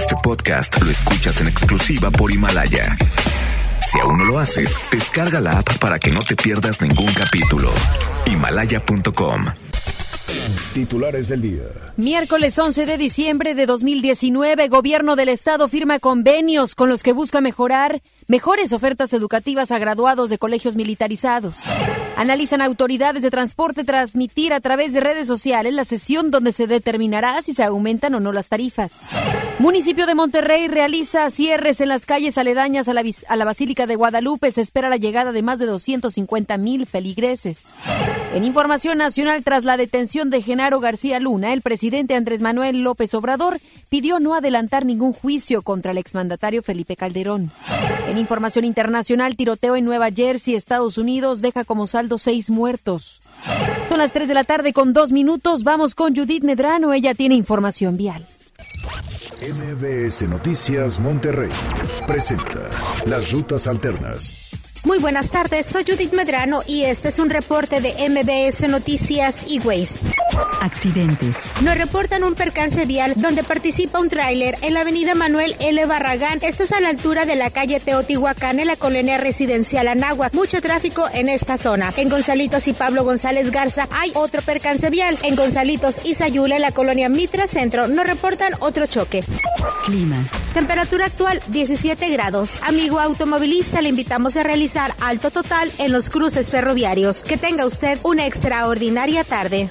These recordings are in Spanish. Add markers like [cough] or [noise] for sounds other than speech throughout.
Este podcast lo escuchas en exclusiva por Himalaya. Si aún no lo haces, descarga la app para que no te pierdas ningún capítulo. Himalaya.com. Titulares del día. Miércoles 11 de diciembre de 2019, Gobierno del Estado firma convenios con los que busca mejorar mejores ofertas educativas a graduados de colegios militarizados. Analizan autoridades de transporte transmitir a través de redes sociales la sesión donde se determinará si se aumentan o no las tarifas. Municipio de Monterrey realiza cierres en las calles aledañas a la, a la Basílica de Guadalupe. Se espera la llegada de más de 250 mil feligreses. En información nacional, tras la detención de Genaro García Luna, el presidente Andrés Manuel López Obrador pidió no adelantar ningún juicio contra el exmandatario Felipe Calderón. En información internacional, tiroteo en Nueva Jersey, Estados Unidos, deja como saldo seis muertos. Son las 3 de la tarde con dos minutos. Vamos con Judith Medrano. Ella tiene información vial. MBS Noticias Monterrey presenta las rutas alternas. Muy buenas tardes, soy Judith Medrano y este es un reporte de MBS Noticias y Waze. Accidentes. Nos reportan un percance vial donde participa un tráiler en la avenida Manuel L. Barragán. Esto es a la altura de la calle Teotihuacán en la colonia residencial Anáhuac. Mucho tráfico en esta zona. En Gonzalitos y Pablo González Garza hay otro percance vial. En Gonzalitos y Sayula en la colonia Mitra Centro nos reportan otro choque. Clima. Temperatura actual 17 grados. Amigo automovilista, le invitamos a realizar alto total en los cruces ferroviarios. Que tenga usted una extraordinaria tarde.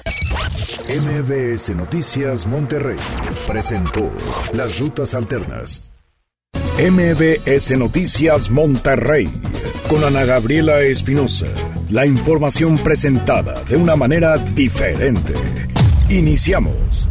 MBS Noticias Monterrey presentó las rutas alternas. MBS Noticias Monterrey con Ana Gabriela Espinosa. La información presentada de una manera diferente. Iniciamos.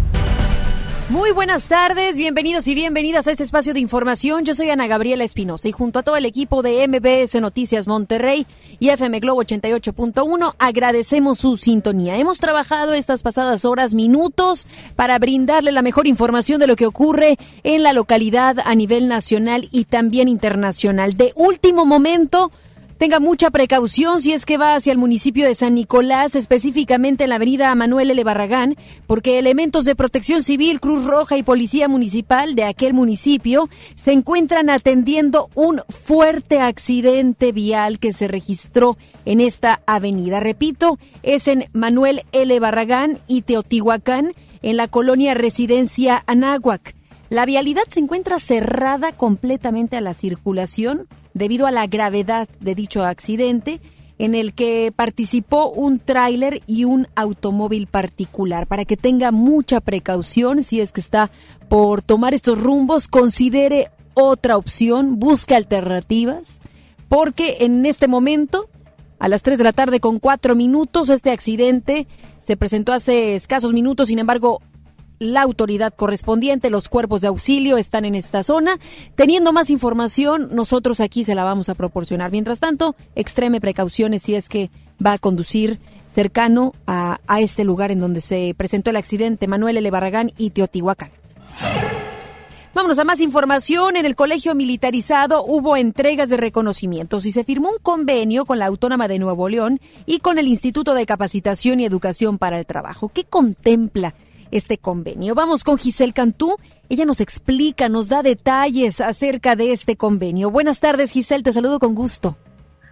Muy buenas tardes, bienvenidos y bienvenidas a este espacio de información. Yo soy Ana Gabriela Espinosa y junto a todo el equipo de MBS Noticias Monterrey y FM Globo 88.1 agradecemos su sintonía. Hemos trabajado estas pasadas horas, minutos, para brindarle la mejor información de lo que ocurre en la localidad a nivel nacional y también internacional. De último momento, Tenga mucha precaución si es que va hacia el municipio de San Nicolás, específicamente en la avenida Manuel L. Barragán, porque elementos de protección civil, Cruz Roja y Policía Municipal de aquel municipio se encuentran atendiendo un fuerte accidente vial que se registró en esta avenida. Repito, es en Manuel L. Barragán y Teotihuacán, en la colonia Residencia Anáhuac. La vialidad se encuentra cerrada completamente a la circulación debido a la gravedad de dicho accidente en el que participó un tráiler y un automóvil particular. Para que tenga mucha precaución si es que está por tomar estos rumbos, considere otra opción, busque alternativas, porque en este momento, a las 3 de la tarde con 4 minutos, este accidente se presentó hace escasos minutos, sin embargo, la autoridad correspondiente, los cuerpos de auxilio están en esta zona. Teniendo más información, nosotros aquí se la vamos a proporcionar. Mientras tanto, extreme precauciones si es que va a conducir cercano a, a este lugar en donde se presentó el accidente, Manuel L. Barragán y Teotihuacán. Vámonos a más información. En el colegio militarizado hubo entregas de reconocimientos y se firmó un convenio con la Autónoma de Nuevo León y con el Instituto de Capacitación y Educación para el Trabajo. ¿Qué contempla este convenio. Vamos con Giselle Cantú. Ella nos explica, nos da detalles acerca de este convenio. Buenas tardes, Giselle, te saludo con gusto.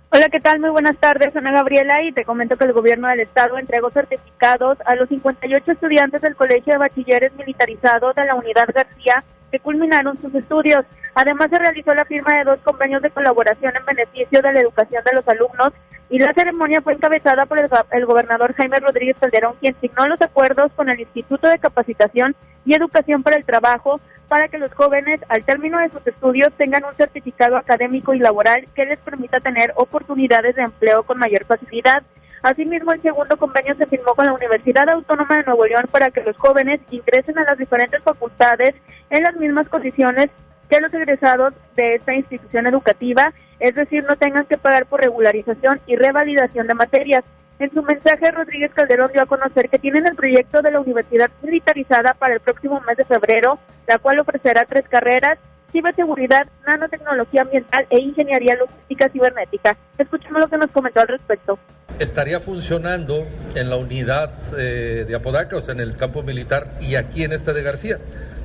Hola, ¿qué tal? Muy buenas tardes, Ana Gabriela, y te comento que el gobierno del estado entregó certificados a los 58 estudiantes del Colegio de Bachilleres Militarizado de la Unidad García que culminaron sus estudios. Además, se realizó la firma de dos convenios de colaboración en beneficio de la educación de los alumnos y la ceremonia fue encabezada por el, gobernador Jaime Rodríguez Calderón, quien signó los acuerdos con el Instituto de Capacitación y Educación para el Trabajo para que los jóvenes, al término de sus estudios, tengan un certificado académico y laboral que les permita tener oportunidades de empleo con mayor facilidad. Asimismo, el segundo convenio se firmó con la Universidad Autónoma de Nuevo León para que los jóvenes ingresen a las diferentes facultades en las mismas condiciones que los egresados de esta institución educativa, es decir, no tengan que pagar por regularización y revalidación de materias. En su mensaje, Rodríguez Calderón dio a conocer que tienen el proyecto de la Universidad Militarizada para el próximo mes de febrero, la cual ofrecerá tres carreras, ciberseguridad, nanotecnología ambiental e ingeniería logística cibernética. Escuchemos lo que nos comentó al respecto. Estaría funcionando en la unidad eh, de Apodaca, o sea, en el campo militar, y aquí en este de García.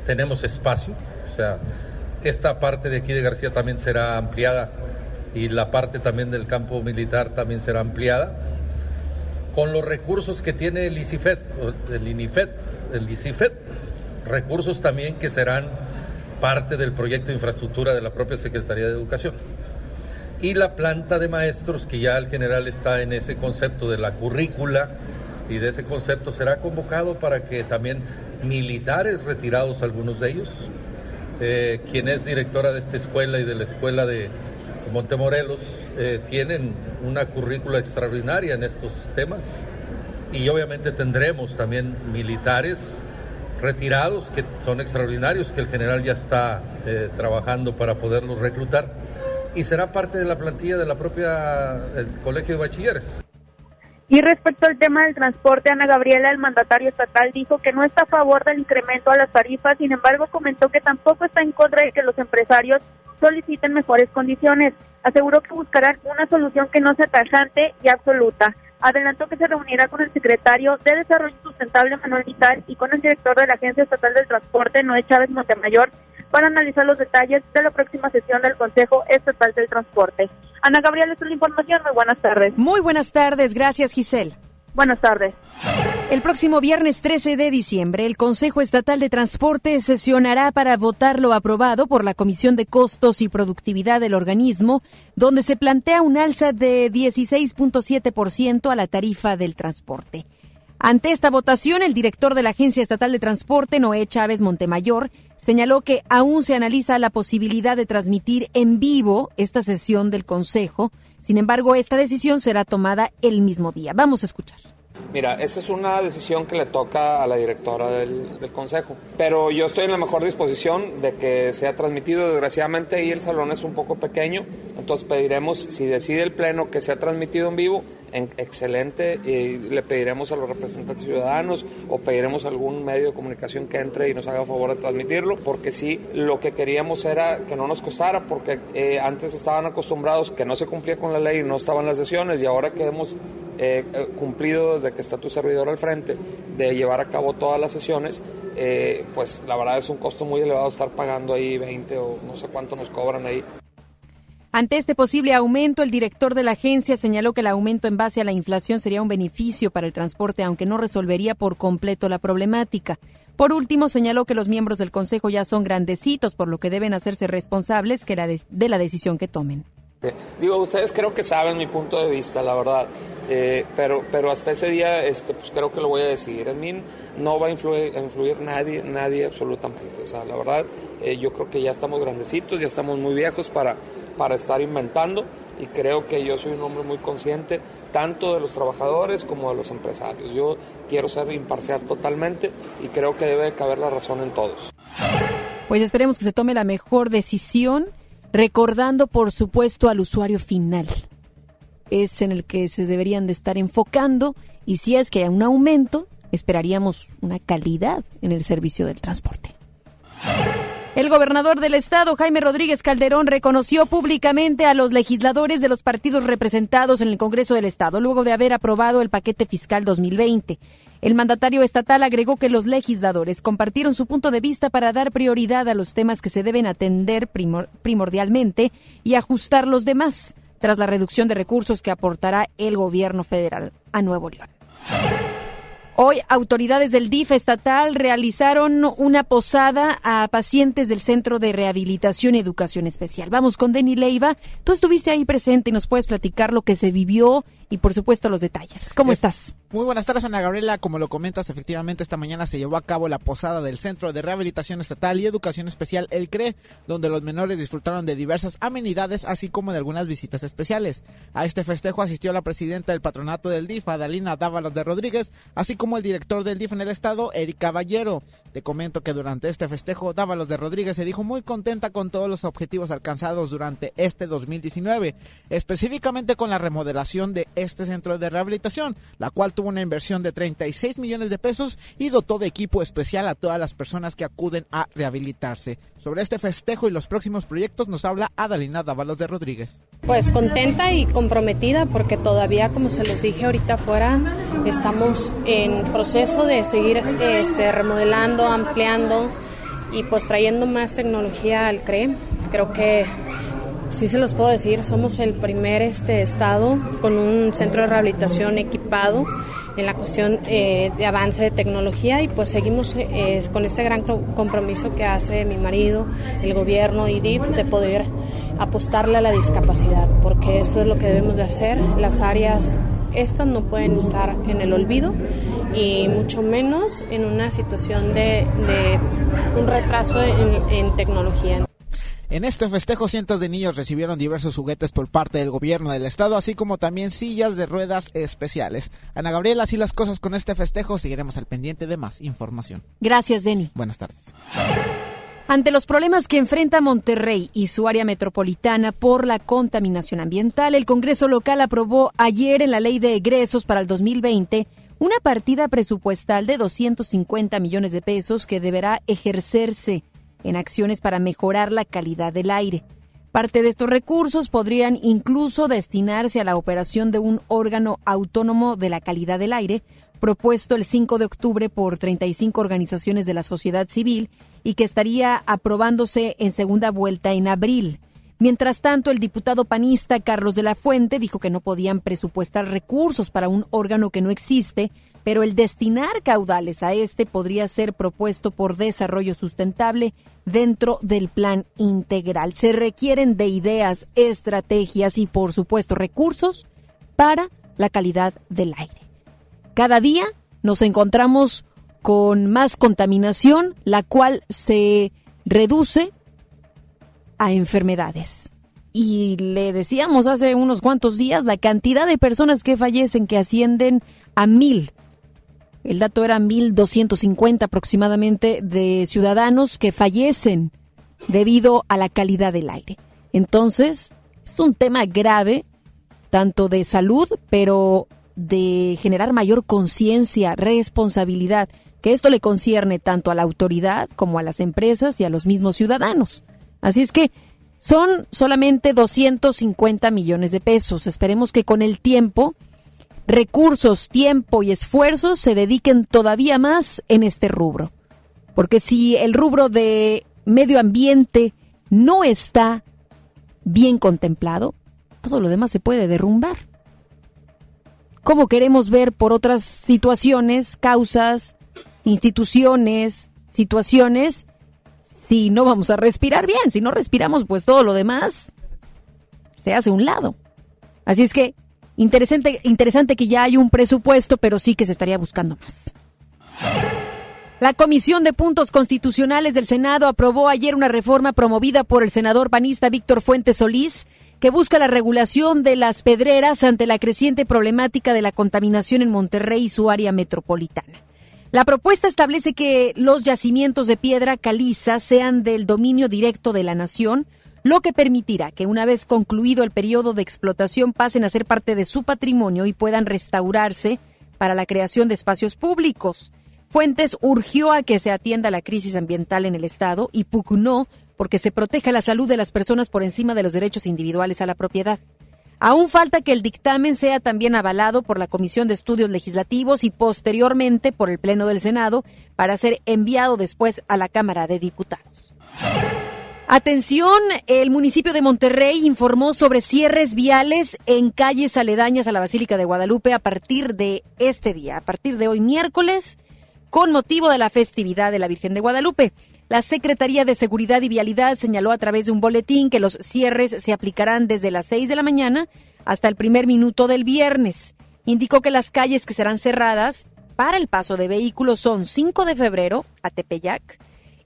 Tenemos espacio, O sea, esta parte de aquí de García también será ampliada y la parte también del campo militar también será ampliada con los recursos que tiene el ICIFED, el INIFED, el ICIFED, recursos también que serán parte del proyecto de infraestructura de la propia Secretaría de Educación. Y la planta de maestros, que ya el general está en ese concepto de la currícula y de ese concepto, será convocado para que también militares retirados, algunos de ellos, eh, quien es directora de esta escuela y de la escuela de Montemorelos, eh, tienen una currícula extraordinaria en estos temas y obviamente tendremos también militares retirados que son extraordinarios, que el general ya está eh, trabajando para poderlos reclutar y será parte de la plantilla de la propia el Colegio de Bachilleres. Y respecto al tema del transporte, Ana Gabriela, el mandatario estatal, dijo que no está a favor del incremento a las tarifas, sin embargo comentó que tampoco está en contra de que los empresarios soliciten mejores condiciones. Aseguró que buscarán una solución que no sea tajante y absoluta. Adelantó que se reunirá con el secretario de Desarrollo Sustentable Manuel Vital y con el director de la Agencia Estatal del Transporte, Noé Chávez Montemayor, para analizar los detalles de la próxima sesión del Consejo Estatal del Transporte. Ana Gabriela, esta es la información. Muy buenas tardes. Muy buenas tardes. Gracias, Giselle. Buenas tardes. El próximo viernes 13 de diciembre, el Consejo Estatal de Transporte sesionará para votar lo aprobado por la Comisión de Costos y Productividad del organismo, donde se plantea un alza de 16.7% a la tarifa del transporte. Ante esta votación, el director de la Agencia Estatal de Transporte, Noé Chávez Montemayor, señaló que aún se analiza la posibilidad de transmitir en vivo esta sesión del Consejo sin embargo, esta decisión será tomada el mismo día. Vamos a escuchar. Mira, esa es una decisión que le toca a la directora del, Consejo, pero yo estoy en la mejor disposición de que sea transmitido. Desgraciadamente ahí el salón es un poco pequeño, entonces pediremos, si decide el Pleno que sea transmitido en vivo, excelente y le pediremos a los representantes ciudadanos o pediremos a algún medio de comunicación que entre y nos haga favor de transmitirlo, porque sí, lo que queríamos era que no nos costara, porque eh, antes estaban acostumbrados que no se cumplía con la ley y no estaban las sesiones y ahora que hemos eh, eh, cumplido desde que está tu servidor al frente de llevar a cabo todas las sesiones, pues la verdad es un costo muy elevado estar pagando ahí 20 o no sé cuánto nos cobran ahí ante este posible aumento, el director de la agencia señaló que el aumento en base a la inflación sería un beneficio para el transporte, aunque no resolvería por completo la problemática. Por último, señaló que los miembros del Consejo ya son grandecitos, por lo que deben hacerse responsables de la decisión que tomen. Digo, ustedes creo que saben mi punto de vista, la verdad, eh, pero, pero hasta ese día este, pues creo que lo voy a decidir. En mí no va a influir, influir nadie, nadie absolutamente. O sea, la verdad, eh, yo creo que ya estamos grandecitos, ya estamos muy viejos para, para estar inventando y creo que yo soy un hombre muy consciente tanto de los trabajadores como de los empresarios. Yo quiero ser imparcial totalmente y creo que debe caber la razón en todos. Pues esperemos que se tome la mejor decisión, recordando por supuesto al usuario final. Es en el que se deberían de estar enfocando y si es que hay un aumento, esperaríamos una calidad en el servicio del transporte. El gobernador del estado, Jaime Rodríguez Calderón, reconoció públicamente a los legisladores de los partidos representados en el Congreso del Estado, luego de haber aprobado el paquete fiscal 2020. El mandatario estatal agregó que los legisladores compartieron su punto de vista para dar prioridad a los temas que se deben atender primordialmente y ajustar los demás, tras la reducción de recursos que aportará el gobierno federal a Nuevo León. Hoy autoridades del DIF estatal realizaron una posada a pacientes del Centro de Rehabilitación y Educación Especial. Vamos con Denny Leiva. Tú estuviste ahí presente y nos puedes platicar lo que se vivió y por supuesto los detalles. ¿Cómo estás? Muy buenas tardes, Ana Gabriela. Como lo comentas, efectivamente esta mañana se llevó a cabo la posada del Centro de Rehabilitación Estatal y Educación Especial, el CRE, donde los menores disfrutaron de diversas amenidades, así como de algunas visitas especiales. A este festejo asistió la presidenta del patronato del DIF, Adalina Dávalos de Rodríguez, así como el director del DIF en el estado, Eric Caballero. Te comento que durante este festejo, Dávalos de Rodríguez se dijo muy contenta con todos los objetivos alcanzados durante este 2019, específicamente con la remodelación de este centro de rehabilitación, la cual tuvo una inversión de 36 millones de pesos y dotó de equipo especial a todas las personas que acuden a rehabilitarse. Sobre este festejo y los próximos proyectos nos habla Adalina Dávalos de Rodríguez. Pues contenta y comprometida porque todavía, como se los dije ahorita afuera, estamos en proceso de seguir este, remodelando, ampliando y pues trayendo más tecnología al CRE. Creo que sí se los puedo decir, somos el primer este estado con un centro de rehabilitación equipado en la cuestión eh, de avance de tecnología y pues seguimos eh, con ese gran compromiso que hace mi marido, el gobierno y DIF de poder apostarle a la discapacidad, porque eso es lo que debemos de hacer. Las áreas estas no pueden estar en el olvido y mucho menos en una situación de, un retraso en tecnología. En este festejo cientos de niños recibieron diversos juguetes por parte del gobierno del estado, así como también sillas de ruedas especiales. Ana Gabriela, así las cosas con este festejo, seguiremos al pendiente de más información. Gracias, Denny. Buenas tardes. Ante los problemas que enfrenta Monterrey y su área metropolitana por la contaminación ambiental, el Congreso local aprobó ayer en la Ley de Egresos para el 2020 una partida presupuestal de 250 millones de pesos que deberá ejercerse en acciones para mejorar la calidad del aire. Parte de estos recursos podrían incluso destinarse a la operación de un órgano autónomo de la calidad del aire, propuesto el 5 de octubre por 35 organizaciones de la sociedad civil y que estaría aprobándose en segunda vuelta en abril. Mientras tanto, el diputado panista Carlos de la Fuente dijo que no podían presupuestar recursos para un órgano que no existe, pero el destinar caudales a este podría ser propuesto por desarrollo sustentable dentro del plan integral. Se requieren de ideas, estrategias y, por supuesto, recursos para la calidad del aire. Cada día nos encontramos con más contaminación, la cual se reduce a enfermedades. Y le decíamos hace unos cuantos días la cantidad de personas que fallecen que ascienden a mil el dato era 1.250 aproximadamente de ciudadanos que fallecen debido a la calidad del aire. Entonces, es un tema grave, tanto de salud, pero de generar mayor conciencia, responsabilidad, que esto le concierne tanto a la autoridad como a las empresas y a los mismos ciudadanos. Así es que son solamente 250 millones de pesos. Esperemos que con el tiempo recursos, tiempo y esfuerzos se dediquen todavía más en este rubro. Porque si el rubro de medio ambiente no está bien contemplado, todo lo demás se puede derrumbar. ¿Cómo queremos ver por otras situaciones, causas, instituciones, situaciones, si no vamos a respirar bien? Si no respiramos, pues todo lo demás se hace un lado. Así es que Interesante, interesante que ya hay un presupuesto, pero sí que se estaría buscando más. La Comisión de Puntos Constitucionales del Senado aprobó ayer una reforma promovida por el senador panista Víctor Fuentes Solís que busca la regulación de las pedreras ante la creciente problemática de la contaminación en Monterrey y su área metropolitana. La propuesta establece que los yacimientos de piedra caliza sean del dominio directo de la nación, lo que permitirá que una vez concluido el periodo de explotación pasen a ser parte de su patrimonio y puedan restaurarse para la creación de espacios públicos. Fuentes urgió a que se atienda la crisis ambiental en el Estado y pugnó porque se proteja la salud de las personas por encima de los derechos individuales a la propiedad. Aún falta que el dictamen sea también avalado por la Comisión de Estudios Legislativos y posteriormente por el Pleno del Senado para ser enviado después a la Cámara de Diputados. Atención, el municipio de Monterrey informó sobre cierres viales en calles aledañas a la Basílica de Guadalupe a partir de este día, a partir de hoy miércoles, con motivo de la festividad de la Virgen de Guadalupe. La Secretaría de Seguridad y Vialidad señaló a través de un boletín que los cierres se aplicarán desde las 6 de la mañana hasta el primer minuto del viernes. Indicó que las calles que serán cerradas para el paso de vehículos son 5 de febrero a Tepeyac,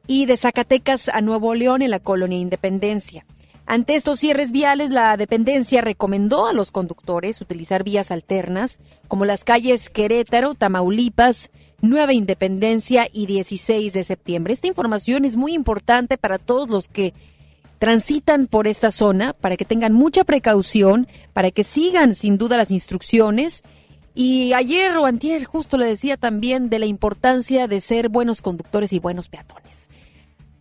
y de Zacatecas a Nuevo León en la colonia Independencia. Ante estos cierres viales, la dependencia recomendó a los conductores utilizar vías alternas como las calles Querétaro, Tamaulipas, Nueva Independencia y 16 de septiembre. Esta información es muy importante para todos los que transitan por esta zona, para que tengan mucha precaución, para que sigan sin duda las instrucciones. Y ayer o antier justo le decía también de la importancia de ser buenos conductores y buenos peatones.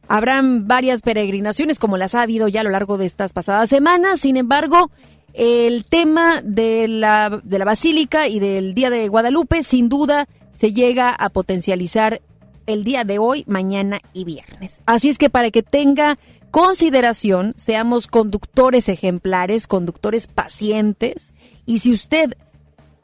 Habrán varias peregrinaciones como las ha habido ya a lo largo de estas pasadas semanas. Sin embargo, el tema de la, de la Basílica y del Día de Guadalupe sin duda se llega a potencializar el día de hoy, mañana y viernes. Así es que para que tenga consideración, seamos conductores ejemplares, conductores pacientes, y si usted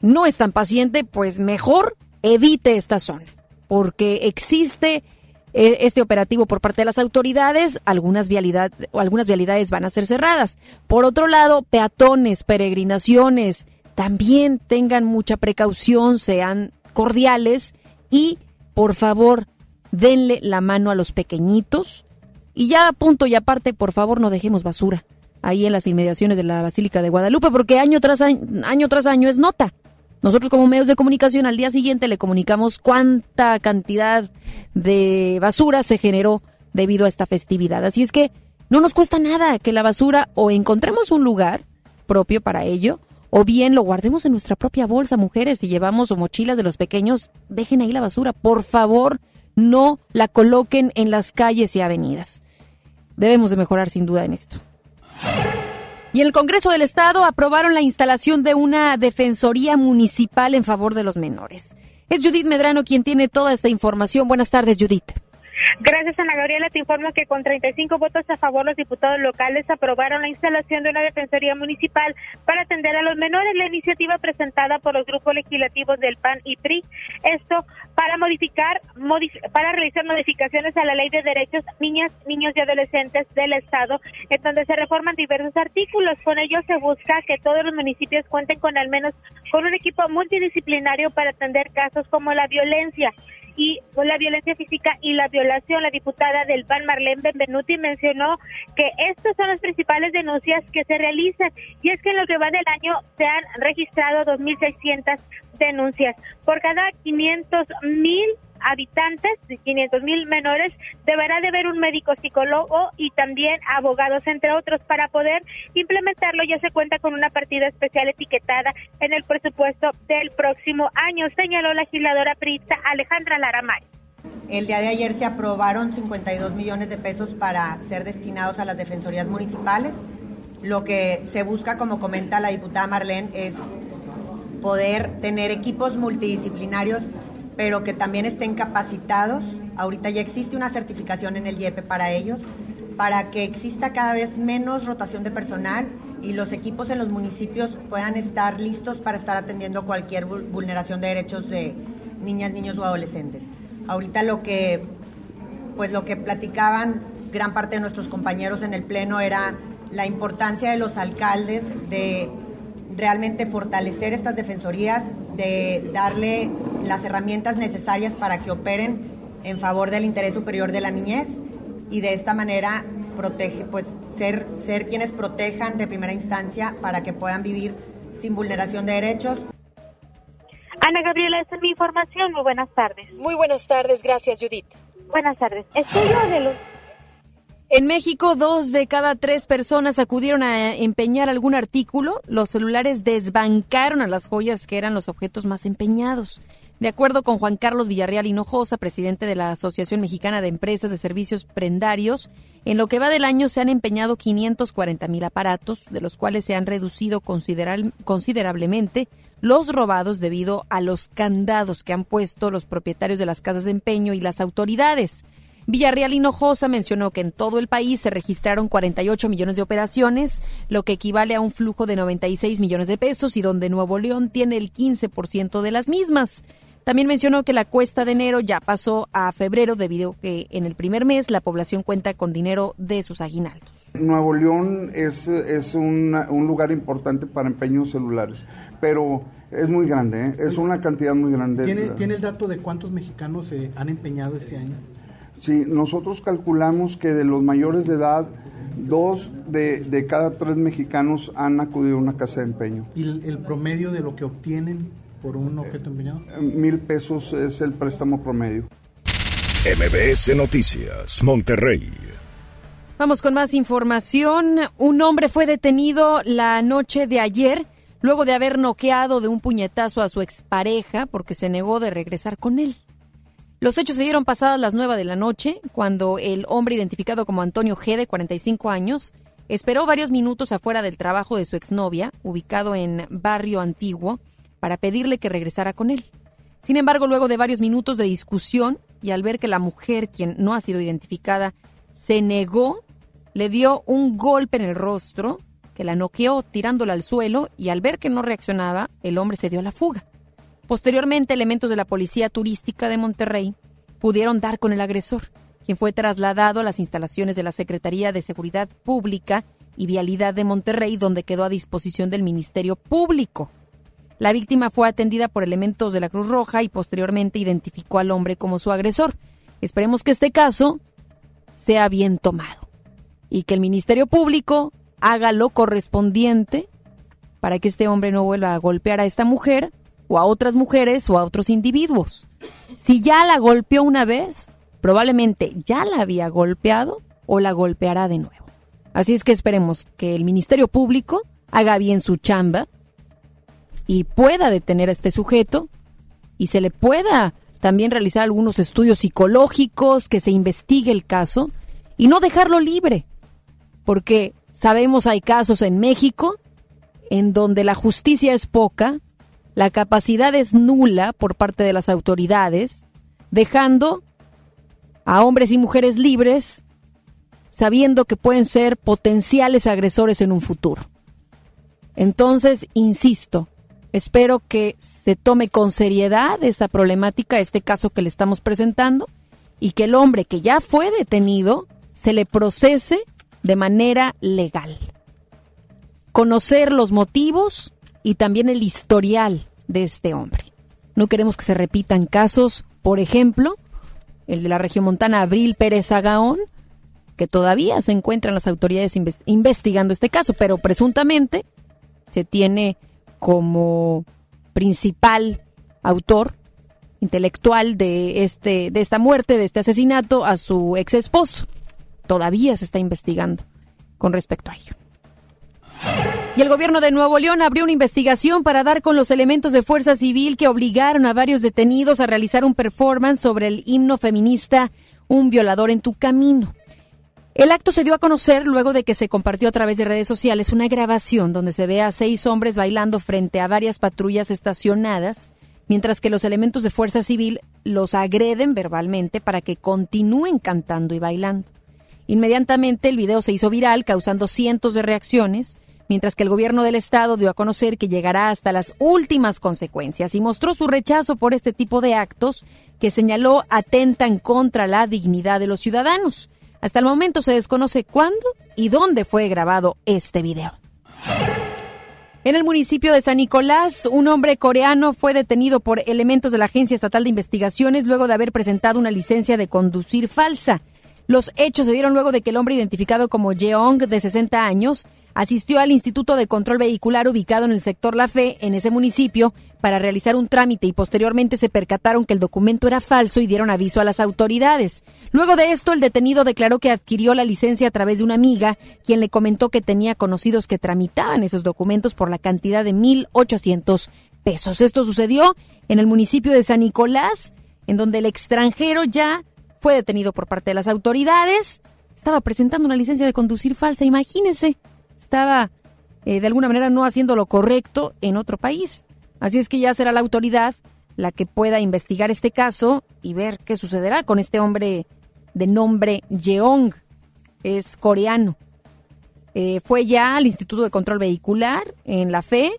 no es tan paciente, pues mejor evite esta zona, porque existe eh, este operativo por parte de las autoridades, algunas, vialidad, algunas vialidades van a ser cerradas. Por otro lado, peatones, peregrinaciones, también tengan mucha precaución, sean cordiales y, por favor, denle la mano a los pequeñitos, y ya punto y aparte, por favor, no dejemos basura ahí en las inmediaciones de la Basílica de Guadalupe, porque año tras año, año tras año es nota. Nosotros como medios de comunicación al día siguiente le comunicamos cuánta cantidad de basura se generó debido a esta festividad. Así es que no nos cuesta nada que la basura o encontremos un lugar propio para ello, o bien lo guardemos en nuestra propia bolsa, mujeres, si llevamos o mochilas de los pequeños, dejen ahí la basura, por favor, no la coloquen en las calles y avenidas. Debemos de mejorar sin duda en esto. Y en el Congreso del Estado aprobaron la instalación de una defensoría municipal en favor de los menores. Es Judith Medrano quien tiene toda esta información. Buenas tardes, Judith. Gracias, Ana Gabriela. Te informo que con 35 votos a favor, los diputados locales aprobaron la instalación de una defensoría municipal para atender a los menores. La iniciativa presentada por los grupos legislativos del PAN y PRI. Esto para modificar, para realizar modificaciones a la Ley de Derechos Niñas, Niños y Adolescentes del Estado, en donde se reforman diversos artículos. Con ello se busca que todos los municipios cuenten con al menos con un equipo multidisciplinario para atender casos como la violencia y la violencia física y la violación. La diputada del PAN, Marlene Benvenuti, mencionó que estas son las principales denuncias que se realizan y es que en lo que va del año se han registrado 2.600 denuncias. Por cada 500 mil habitantes, 500 mil menores, deberá de haber un médico psicólogo y también abogados, entre otros, para poder implementarlo. Ya se cuenta con una partida especial etiquetada en el presupuesto del próximo año, señaló la legisladora prista Alejandra Laramay. El día de ayer se aprobaron 52 millones de pesos para ser destinados a las defensorías municipales. Lo que se busca, como comenta la diputada Marlene, es poder tener equipos multidisciplinarios pero que también estén capacitados. Ahorita ya existe una certificación en el IEP para ellos, para que exista cada vez menos rotación de personal y los equipos en los municipios puedan estar listos para estar atendiendo cualquier vulneración de derechos de niñas, niños o adolescentes. Ahorita lo que, pues lo que platicaban gran parte de nuestros compañeros en el pleno era la importancia de los alcaldes de realmente fortalecer estas defensorías, de darle las herramientas necesarias para que operen en favor del interés superior de la niñez y de esta manera protege, pues ser, ser quienes protejan de primera instancia para que puedan vivir sin vulneración de derechos. Ana Gabriela, esta es mi información. Muy buenas tardes. Muy buenas tardes, gracias Judith. Buenas tardes. Estudio de los en México, dos de cada tres personas acudieron a empeñar algún artículo. Los celulares desbancaron a las joyas que eran los objetos más empeñados. De acuerdo con Juan Carlos Villarreal Hinojosa, presidente de la Asociación Mexicana de Empresas de Servicios Prendarios, en lo que va del año se han empeñado 540 mil aparatos, de los cuales se han reducido considerablemente los robados debido a los candados que han puesto los propietarios de las casas de empeño y las autoridades. Villarreal Hinojosa mencionó que en todo el país se registraron 48 millones de operaciones, lo que equivale a un flujo de 96 millones de pesos y donde Nuevo León tiene el 15% de las mismas. También mencionó que la cuesta de enero ya pasó a febrero debido a que en el primer mes la población cuenta con dinero de sus aguinaldos. Nuevo León es, es un lugar importante para empeños celulares, pero es muy grande, ¿eh? es una cantidad muy grande. ¿Tiene, ¿Tiene el dato de cuántos mexicanos se han empeñado este año? Sí, nosotros calculamos que de los mayores de edad, dos de, cada tres mexicanos han acudido a una casa de empeño. ¿Y el, promedio de lo que obtienen por un objeto empeñado? Mil pesos es el préstamo promedio. MBS Noticias, Monterrey. Vamos con más información. Un hombre fue detenido la noche de ayer luego de haber noqueado de un puñetazo a su expareja porque se negó de regresar con él. Los hechos se dieron pasadas las nueve de la noche, cuando el hombre identificado como Antonio G, de 45 años, esperó varios minutos afuera del trabajo de su exnovia, ubicado en Barrio Antiguo, para pedirle que regresara con él. Sin embargo, luego de varios minutos de discusión, y al ver que la mujer, quien no ha sido identificada, se negó, le dio un golpe en el rostro que la noqueó tirándola al suelo y al ver que no reaccionaba, el hombre se dio a la fuga. Posteriormente, elementos de la Policía Turística de Monterrey pudieron dar con el agresor, quien fue trasladado a las instalaciones de la Secretaría de Seguridad Pública y Vialidad de Monterrey, donde quedó a disposición del Ministerio Público. La víctima fue atendida por elementos de la Cruz Roja y posteriormente identificó al hombre como su agresor. Esperemos que este caso sea bien tomado y que el Ministerio Público haga lo correspondiente para que este hombre no vuelva a golpear a esta mujer o a otras mujeres o a otros individuos. Si ya la golpeó una vez, probablemente ya la había golpeado o la golpeará de nuevo. Así es que esperemos que el Ministerio Público haga bien su chamba y pueda detener a este sujeto y se le pueda también realizar algunos estudios psicológicos, que se investigue el caso y no dejarlo libre, porque sabemos hay casos en México en donde la justicia es poca, la capacidad es nula por parte de las autoridades, dejando a hombres y mujeres libres sabiendo que pueden ser potenciales agresores en un futuro. Entonces, insisto, espero que se tome con seriedad esta problemática, este caso que le estamos presentando, y que el hombre que ya fue detenido se le procese de manera legal. Conocer los motivos y también el historial de este hombre. No queremos que se repitan casos, por ejemplo, el de la región montana Abril Pérez Agaón, que todavía se encuentran las autoridades investigando este caso, pero presuntamente se tiene como principal autor intelectual de este de esta muerte, de este asesinato a su ex esposo. Todavía se está investigando con respecto a ello. Y el gobierno de Nuevo León abrió una investigación para dar con los elementos de fuerza civil que obligaron a varios detenidos a realizar un performance sobre el himno feminista Un violador en tu camino. El acto se dio a conocer luego de que se compartió a través de redes sociales una grabación donde se ve a seis hombres bailando frente a varias patrullas estacionadas, mientras que los elementos de fuerza civil los agreden verbalmente para que continúen cantando y bailando. Inmediatamente el video se hizo viral, causando cientos de reacciones, mientras que el gobierno del estado dio a conocer que llegará hasta las últimas consecuencias y mostró su rechazo por este tipo de actos que señaló atentan contra la dignidad de los ciudadanos. Hasta el momento se desconoce cuándo y dónde fue grabado este video. En el municipio de San Nicolás, un hombre coreano fue detenido por elementos de la Agencia Estatal de Investigaciones luego de haber presentado una licencia de conducir falsa. Los hechos se dieron luego de que el hombre identificado como Jeong, de 60 años, asistió al Instituto de Control Vehicular ubicado en el sector La Fe, en ese municipio, para realizar un trámite y posteriormente se percataron que el documento era falso y dieron aviso a las autoridades. Luego de esto, el detenido declaró que adquirió la licencia a través de una amiga, quien le comentó que tenía conocidos que tramitaban esos documentos por la cantidad de 1.800 pesos. Esto sucedió en el municipio de San Nicolás, en donde el extranjero ya fue detenido por parte de las autoridades. Estaba presentando una licencia de conducir falsa, imagínese estaba eh, de alguna manera no haciendo lo correcto en otro país. Así es que ya será la autoridad la que pueda investigar este caso y ver qué sucederá con este hombre de nombre Jeong. Es coreano. Eh, fue ya al Instituto de Control Vehicular en la FE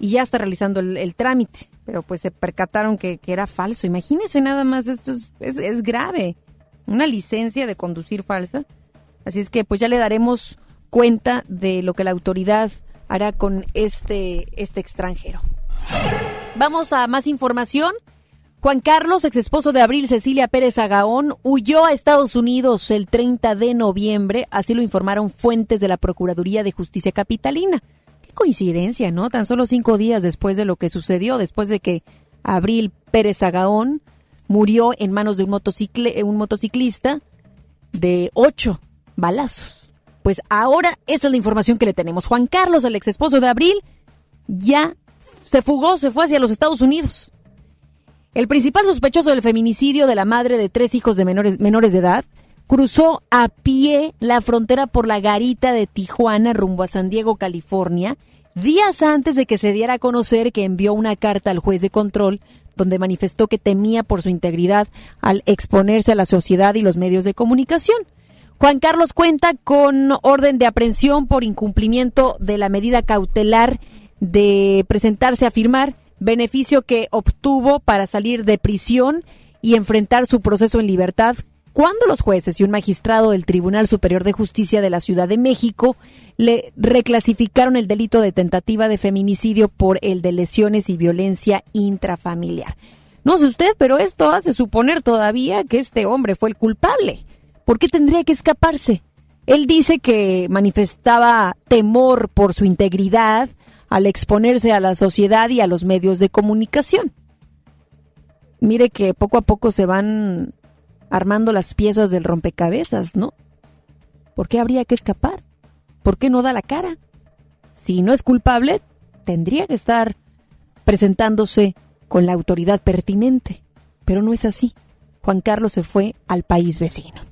y ya está realizando el, trámite. Pero pues se percataron que, era falso. Imagínense nada más, esto es, es grave. Una licencia de conducir falsa. Así es que pues ya le daremos cuenta de lo que la autoridad hará con este, este extranjero. Vamos a más información. Juan Carlos, ex esposo de Abril Cecilia Pérez Agaón, huyó a Estados Unidos el 30 de noviembre, así lo informaron fuentes de la Procuraduría de Justicia Capitalina. Qué coincidencia, ¿no? Tan solo cinco días después de lo que sucedió, después de que Abril Pérez Agaón murió en manos de un, un motociclista de ocho balazos. Pues ahora esa es la información que le tenemos. Juan Carlos, el ex esposo de Abril, ya se fugó, se fue hacia los Estados Unidos. El principal sospechoso del feminicidio de la madre de tres hijos de menores, menores de edad cruzó a pie la frontera por la garita de Tijuana rumbo a San Diego, California, días antes de que se diera a conocer que envió una carta al juez de control donde manifestó que temía por su integridad al exponerse a la sociedad y los medios de comunicación. Juan Carlos cuenta con orden de aprehensión por incumplimiento de la medida cautelar de presentarse a firmar, beneficio que obtuvo para salir de prisión y enfrentar su proceso en libertad cuando los jueces y un magistrado del Tribunal Superior de Justicia de la Ciudad de México le reclasificaron el delito de tentativa de feminicidio por el de lesiones y violencia intrafamiliar. No sé usted, pero esto hace suponer todavía que este hombre fue el culpable. ¿Por qué tendría que escaparse? Él dice que manifestaba temor por su integridad al exponerse a la sociedad y a los medios de comunicación. Mire que poco a poco se van armando las piezas del rompecabezas, ¿no? ¿Por qué habría que escapar? ¿Por qué no da la cara? Si no es culpable, tendría que estar presentándose con la autoridad pertinente. Pero no es así. Juan Carlos se fue al país vecino.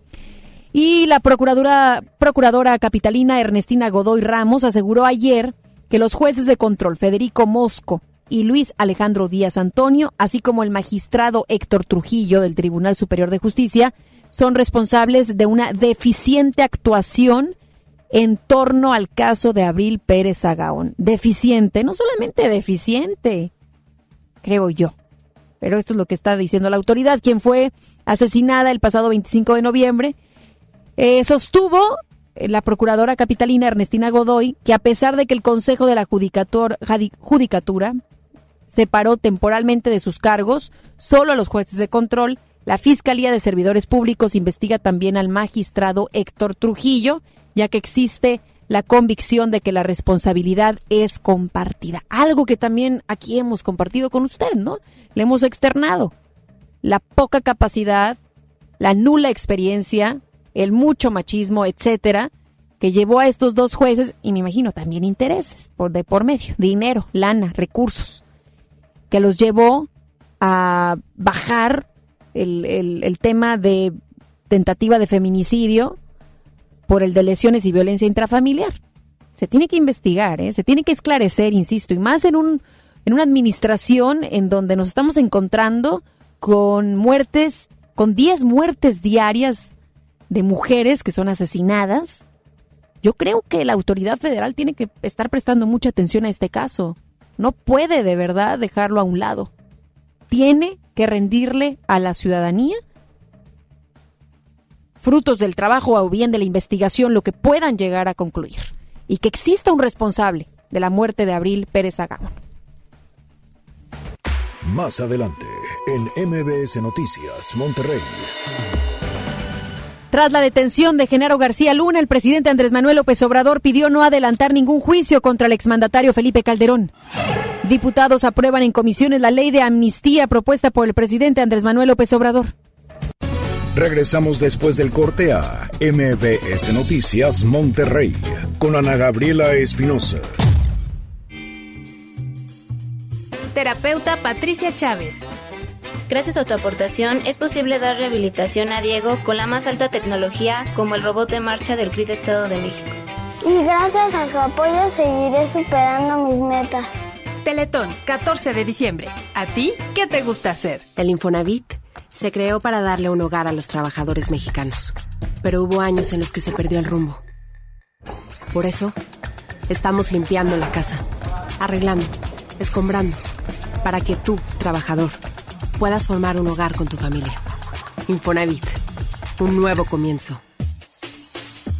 Y la procuradora, procuradora capitalina Ernestina Godoy Ramos aseguró ayer que los jueces de control Federico Mosco y Luis Alejandro Díaz Antonio, así como el magistrado Héctor Trujillo del Tribunal Superior de Justicia, son responsables de una deficiente actuación en torno al caso de Abril Pérez Agaón. Deficiente, no solamente deficiente, creo yo. Pero esto es lo que está diciendo la autoridad, quien fue asesinada el pasado 25 de noviembre. Eh, sostuvo la procuradora capitalina Ernestina Godoy que a pesar de que el Consejo de la Judicatura separó temporalmente de sus cargos solo a los jueces de control. La Fiscalía de Servidores Públicos investiga también al magistrado Héctor Trujillo, ya que existe la convicción de que la responsabilidad es compartida. Algo que también aquí hemos compartido con usted, ¿no? Le hemos externado. La poca capacidad, la nula experiencia, el mucho machismo, etcétera, que llevó a estos dos jueces, y me imagino también intereses por de por medio, dinero, lana, recursos que los llevó a bajar el, tema de tentativa de feminicidio por el de lesiones y violencia intrafamiliar. Se tiene que investigar, ¿eh? se tiene que esclarecer, insisto, y más en, un, en una administración en donde nos estamos encontrando con muertes, con 10 muertes diarias de mujeres que son asesinadas. Yo creo que la autoridad federal tiene que estar prestando mucha atención a este caso. No puede de verdad dejarlo a un lado. Tiene que rendirle a la ciudadanía frutos del trabajo o bien de la investigación lo que puedan llegar a concluir y que exista un responsable de la muerte de Abril Pérez Agamo. Más adelante, en MBS Noticias, Monterrey. Tras la detención de Genaro García Luna, el presidente Andrés Manuel López Obrador pidió no adelantar ningún juicio contra el exmandatario Felipe Calderón. Diputados aprueban en comisiones la ley de amnistía propuesta por el presidente Andrés Manuel López Obrador. Regresamos después del corte a MBS Noticias Monterrey con Ana Gabriela Espinosa. Terapeuta Patricia Chávez. Gracias a tu aportación es posible dar rehabilitación a Diego con la más alta tecnología como el robot de marcha del CRIT Estado de México. Y gracias a su apoyo seguiré superando mis metas. Teletón, 14 de diciembre. ¿A ti qué te gusta hacer? El Infonavit se creó para darle un hogar a los trabajadores mexicanos, pero hubo años en los que se perdió el rumbo. Por eso, estamos limpiando la casa, arreglando, escombrando, para que tú, trabajador, puedas formar un hogar con tu familia. Infonavit, un nuevo comienzo.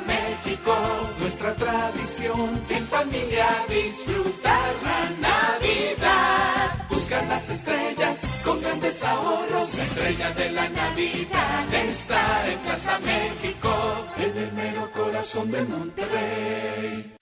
México, nuestra tradición, en familia disfrutar la Navidad. Buscar las estrellas con grandes ahorros, la estrella de la Navidad está en Plaza México, en el mero corazón de Monterrey.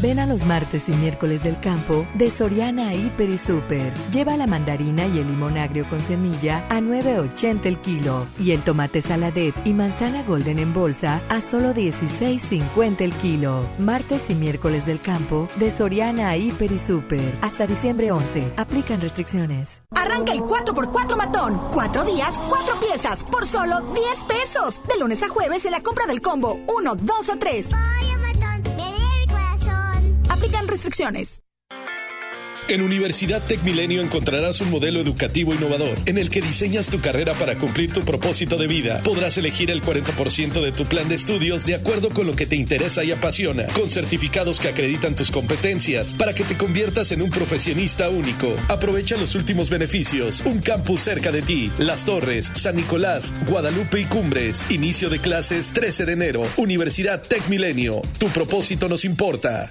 Ven a los martes y miércoles del campo de Soriana Hiper y Super. Lleva la mandarina y el limón agrio con semilla a 9.80 el kilo y el tomate saladet y manzana golden en bolsa a solo 16.50 el kilo. Martes y miércoles del campo de Soriana Hiper y Super. Hasta diciembre 11. Aplican restricciones. Arranca el 4x4 matón. Cuatro días, cuatro piezas por solo 10 pesos. De lunes a jueves en la compra del combo 1, 2 o 3. Restricciones. En Universidad Tech Milenio encontrarás un modelo educativo innovador en el que diseñas tu carrera para cumplir tu propósito de vida. Podrás elegir el 40% de tu plan de estudios de acuerdo con lo que te interesa y apasiona, con certificados que acreditan tus competencias para que te conviertas en un profesionista único. Aprovecha los últimos beneficios. Un campus cerca de ti. Las Torres, San Nicolás, Guadalupe y Cumbres. Inicio de clases 13 de enero. Universidad Tech Milenio. Tu propósito nos importa.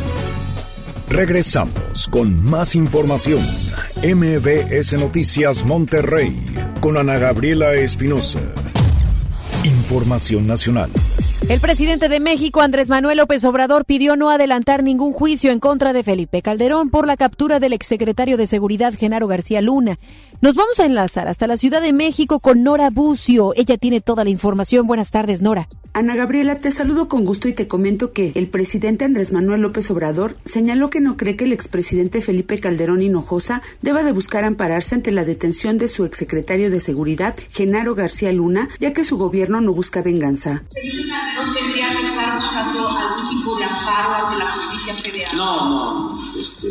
Regresamos con más información. MBS Noticias Monterrey con Ana Gabriela Espinosa. Información nacional. El presidente de México, Andrés Manuel López Obrador, pidió no adelantar ningún juicio en contra de Felipe Calderón por la captura del exsecretario de Seguridad, Genaro García Luna. Nos vamos a enlazar hasta la Ciudad de México con Nora Bucio. Ella tiene toda la información. Buenas tardes, Nora. Ana Gabriela, te saludo con gusto y te comento que el presidente Andrés Manuel López Obrador señaló que no cree que el expresidente Felipe Calderón Hinojosa deba de buscar ampararse ante la detención de su exsecretario de Seguridad, Genaro García Luna, ya que su gobierno no busca venganza. ¿No tendría que estar buscando algún tipo de amparo ante la justicia federal? No, no, este,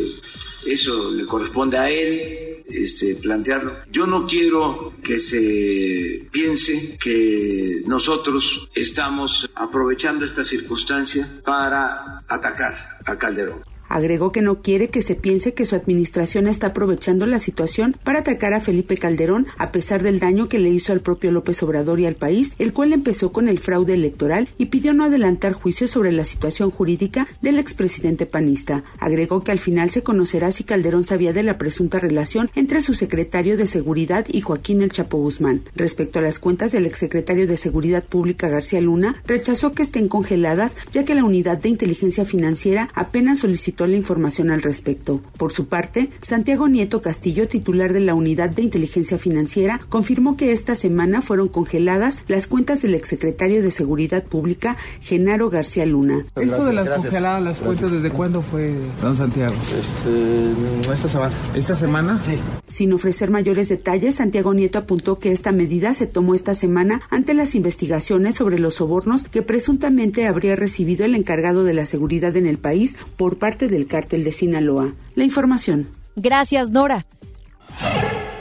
eso le corresponde a él este, plantearlo. Yo no quiero que se piense que nosotros estamos aprovechando esta circunstancia para atacar a Calderón. Agregó que no quiere que se piense que su administración está aprovechando la situación para atacar a Felipe Calderón a pesar del daño que le hizo al propio López Obrador y al país, el cual empezó con el fraude electoral y pidió no adelantar juicio sobre la situación jurídica del expresidente panista. Agregó que al final se conocerá si Calderón sabía de la presunta relación entre su secretario de Seguridad y Joaquín El Chapo Guzmán. Respecto a las cuentas del exsecretario de Seguridad Pública García Luna, rechazó que estén congeladas ya que la unidad de inteligencia financiera apenas solicitó la información al respecto. Por su parte, Santiago Nieto Castillo, titular de la Unidad de Inteligencia Financiera, confirmó que esta semana fueron congeladas las cuentas del exsecretario de Seguridad Pública, Genaro García Luna. Esto de las congeladas las cuentas, ¿desde cuándo fue, don Santiago? Este, esta semana. ¿Esta semana? Sí. Sin ofrecer mayores detalles, Santiago Nieto apuntó que esta medida se tomó esta semana ante las investigaciones sobre los sobornos que presuntamente habría recibido el encargado de la seguridad en el país por parte del cártel de Sinaloa. La información. Gracias, Nora.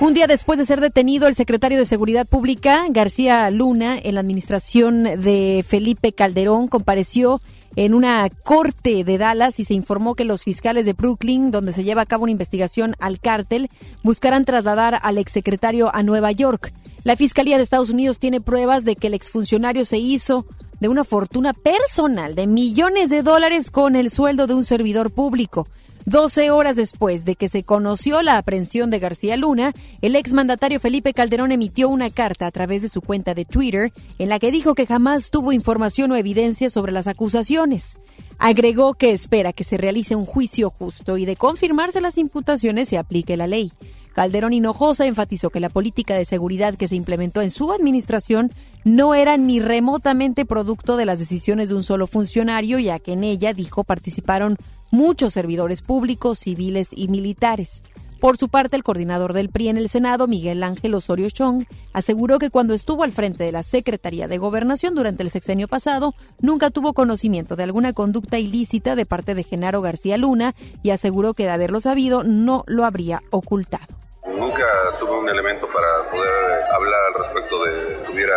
Un día después de ser detenido el secretario de Seguridad Pública, García Luna, en la administración de Felipe Calderón, compareció en una corte de Dallas y se informó que los fiscales de Brooklyn, donde se lleva a cabo una investigación al cártel, buscarán trasladar al exsecretario a Nueva York. La Fiscalía de Estados Unidos tiene pruebas de que el exfuncionario se hizo de una fortuna personal de millones de dólares con el sueldo de un servidor público. 12 horas después de que se conoció la aprehensión de García Luna, el exmandatario Felipe Calderón emitió una carta a través de su cuenta de Twitter en la que dijo que jamás tuvo información o evidencia sobre las acusaciones. Agregó que espera que se realice un juicio justo y de confirmarse las imputaciones se aplique la ley. Calderón Hinojosa enfatizó que la política de seguridad que se implementó en su administración no era ni remotamente producto de las decisiones de un solo funcionario, ya que en ella, dijo, participaron muchos servidores públicos, civiles y militares. Por su parte, el coordinador del PRI en el Senado, Miguel Ángel Osorio Chong, aseguró que cuando estuvo al frente de la Secretaría de Gobernación durante el sexenio pasado, nunca tuvo conocimiento de alguna conducta ilícita de parte de Genaro García Luna y aseguró que de haberlo sabido no lo habría ocultado. Nunca tuve un elemento para poder hablar al respecto de que estuviera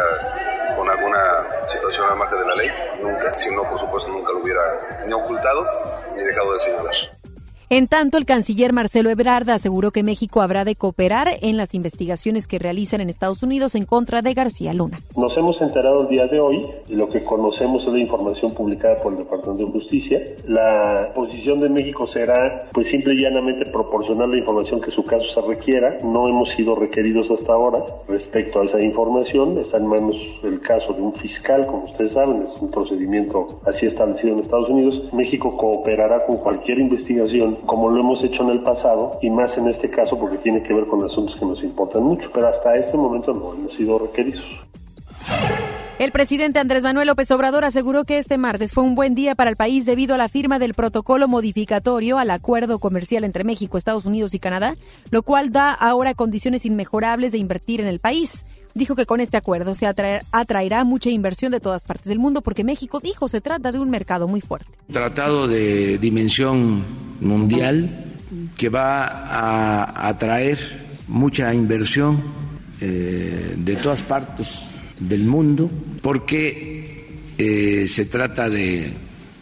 con alguna situación al margen de la ley. Nunca. Si no, por supuesto, nunca lo hubiera ni ocultado ni dejado de señalar. En tanto, el canciller Marcelo Ebrard aseguró que México habrá de cooperar en las investigaciones que realizan en Estados Unidos en contra de García Luna. Nos hemos enterado el día de hoy y lo que conocemos es la información publicada por el Departamento de Justicia. La posición de México será, pues, simple y llanamente proporcionar la información que su caso se requiera. No hemos sido requeridos hasta ahora respecto a esa información. Está en manos el caso de un fiscal, como ustedes saben, es un procedimiento así establecido en Estados Unidos. México cooperará con cualquier investigación como lo hemos hecho en el pasado y más en este caso porque tiene que ver con asuntos que nos importan mucho, pero hasta este momento no hemos sido requeridos. El presidente Andrés Manuel López Obrador aseguró que este martes fue un buen día para el país debido a la firma del protocolo modificatorio al acuerdo comercial entre México, Estados Unidos y Canadá, lo cual da ahora condiciones inmejorables de invertir en el país. Dijo que con este acuerdo se atraerá mucha inversión de todas partes del mundo porque México, dijo, se trata de un mercado muy fuerte. Tratado de dimensión mundial que va a atraer mucha inversión eh, de todas partes del mundo porque eh, se trata de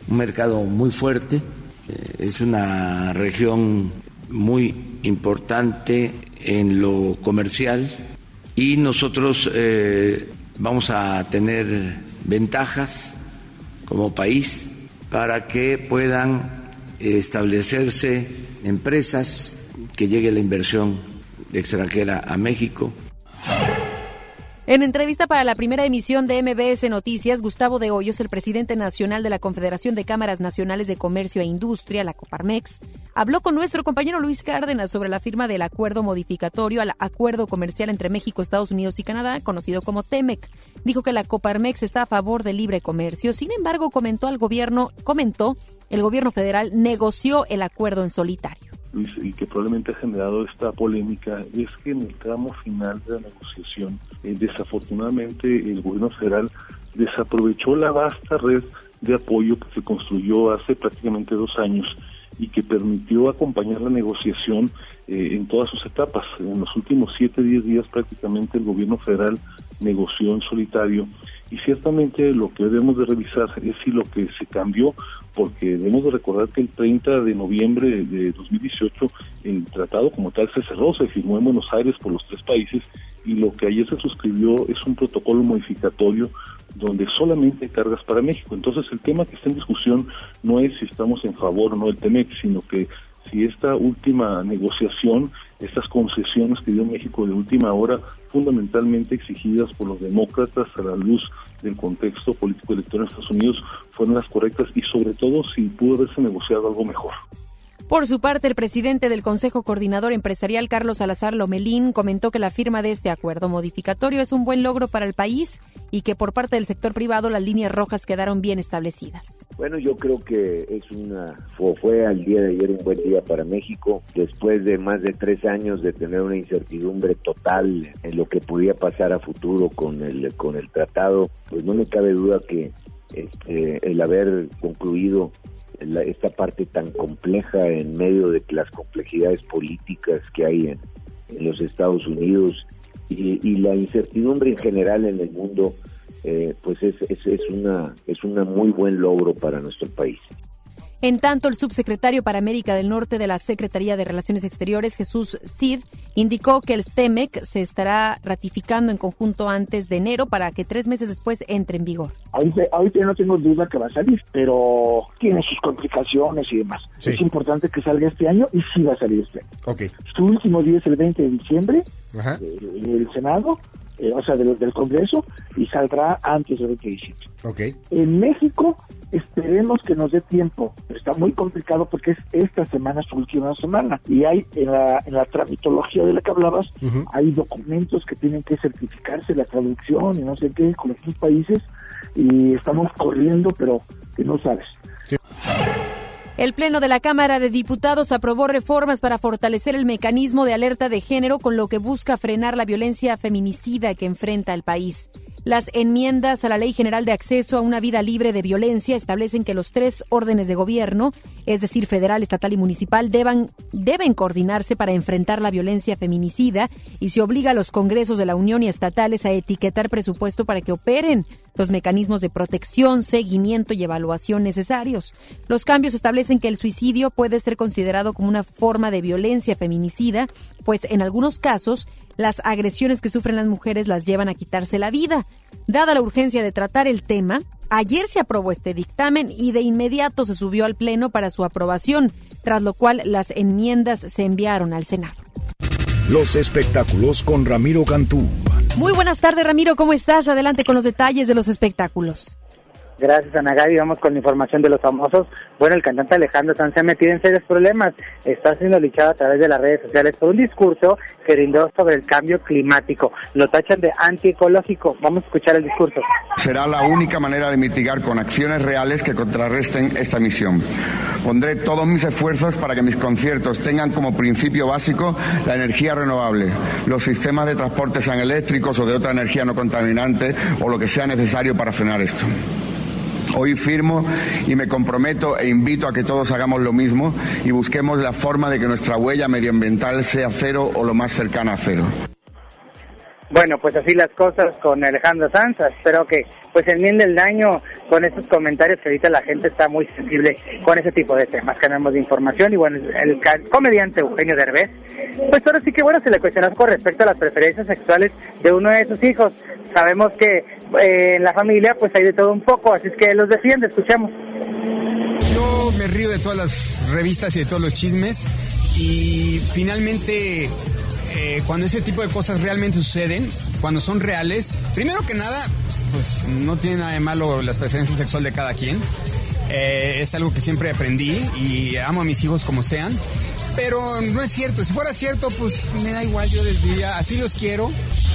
un mercado muy fuerte, eh, es una región muy importante en lo comercial y nosotros eh, vamos a tener ventajas como país para que puedan establecerse empresas, que llegue la inversión extranjera a México En entrevista para la primera emisión de MBS Noticias, Gustavo de Hoyos, el presidente nacional de la Confederación de Cámaras Nacionales de Comercio e Industria, la Coparmex, habló con nuestro compañero Luis Cárdenas sobre la firma del acuerdo modificatorio al acuerdo comercial entre México, Estados Unidos y Canadá, conocido como TEMEC. Dijo que la Coparmex está a favor del libre comercio. Sin embargo, comentó al gobierno, comentó, el gobierno federal negoció el acuerdo en solitario y que probablemente ha generado esta polémica es que en el tramo final de la negociación, eh, desafortunadamente el gobierno federal desaprovechó la vasta red de apoyo que se construyó hace prácticamente dos años y que permitió acompañar la negociación eh, en todas sus etapas. En los últimos siete, diez días prácticamente el gobierno federal negoció en solitario y ciertamente lo que debemos de revisar es si lo que se cambió, porque debemos de recordar que el 30 de noviembre de 2018 el tratado como tal se cerró, se firmó en Buenos Aires por los tres países y lo que ayer se suscribió es un protocolo modificatorio donde solamente hay cargas para México. Entonces el tema que está en discusión no es si estamos en favor o no del TEMEC, sino que si esta última negociación, estas concesiones que dio México de última hora, fundamentalmente exigidas por los demócratas a la luz del contexto político electoral en Estados Unidos, fueron las correctas y sobre todo si pudo haberse negociado algo mejor. Por su parte, el presidente del Consejo Coordinador Empresarial, Carlos Salazar Lomelín, comentó que la firma de este acuerdo modificatorio es un buen logro para el país y que por parte del sector privado las líneas rojas quedaron bien establecidas. Bueno, yo creo que es una fue, fue al día de ayer un buen día para México después de más de tres años de tener una incertidumbre total en lo que podía pasar a futuro con el con el tratado. Pues no me cabe duda que este, el haber concluido esta parte tan compleja en medio de las complejidades políticas que hay en, los Estados Unidos y, la incertidumbre en general en el mundo, eh, pues es, es, es, una, es un muy buen logro para nuestro país. En tanto, el subsecretario para América del Norte de la Secretaría de Relaciones Exteriores, Jesús Cid, indicó que el TEMEC se estará ratificando en conjunto antes de enero para que tres meses después entre en vigor. Ahorita, no tengo duda que va a salir, pero tiene sus complicaciones y demás. Es importante que salga este año y sí va a salir este año. Su último día es el 20 de diciembre, del Senado, eh, o sea, del, Congreso, y saldrá antes del 20 de diciembre. En México Esperemos que nos dé tiempo. Está muy complicado porque es esta semana su última semana. Y hay en la, en la tramitología de la que hablabas, hay documentos que tienen que certificarse, la traducción y no sé qué, con otros países. Y estamos corriendo, pero que no sabes. El Pleno de la Cámara de Diputados aprobó reformas para fortalecer el mecanismo de alerta de género con lo que busca frenar la violencia feminicida que enfrenta el país. Las enmiendas a la Ley General de Acceso a una Vida Libre de Violencia establecen que los tres órdenes de gobierno, es decir, federal, estatal y municipal, deben coordinarse para enfrentar la violencia feminicida y se obliga a los congresos de la Unión y estatales a etiquetar presupuesto para que operen los mecanismos de protección, seguimiento y evaluación necesarios. Los cambios establecen que el suicidio puede ser considerado como una forma de violencia feminicida, pues en algunos casos las agresiones que sufren las mujeres las llevan a quitarse la vida. Dada la urgencia de tratar el tema, ayer se aprobó este dictamen y de inmediato se subió al Pleno para su aprobación, tras lo cual las enmiendas se enviaron al Senado. Los espectáculos con Ramiro Cantú. Muy buenas tardes, Ramiro, ¿cómo estás? Adelante con los detalles de los espectáculos. Gracias, Ana Gaby. Vamos con la información de los famosos. Bueno, el cantante Alejandro Sanz se ha metido en serios problemas. Está siendo luchado a través de las redes sociales por un discurso que brindó sobre el cambio climático. Lo tachan de antiecológico. Vamos a escuchar el discurso. Será la única manera de mitigar con acciones reales que contrarresten esta misión. Pondré todos mis esfuerzos para que mis conciertos tengan como principio básico la energía renovable, los sistemas de transporte sean eléctricos o de otra energía no contaminante o lo que sea necesario para frenar esto. Hoy firmo y me comprometo e invito a que todos hagamos lo mismo y busquemos la forma de que nuestra huella medioambiental sea cero o lo más cercana a cero. Bueno, pues así las cosas con Alejandro Sanz. Espero que pues enmiende el daño con estos comentarios que ahorita la gente está muy sensible con ese tipo de temas. Ganamos de información y bueno, el, comediante Eugenio Derbez, pues ahora sí que bueno, se le cuestionó con respecto a las preferencias sexuales de uno de sus hijos. Sabemos que eh, en la familia pues hay de todo un poco, así es que los defiende, escuchemos. Yo me río de todas las revistas y de todos los chismes y finalmente eh, cuando ese tipo de cosas realmente suceden, cuando son reales, primero que nada, pues no tiene nada de malo las preferencias sexuales de cada quien. Eh, es algo que siempre aprendí y amo a mis hijos como sean. Pero no es cierto. Si fuera cierto, pues me da igual. Yo les diría, así los quiero.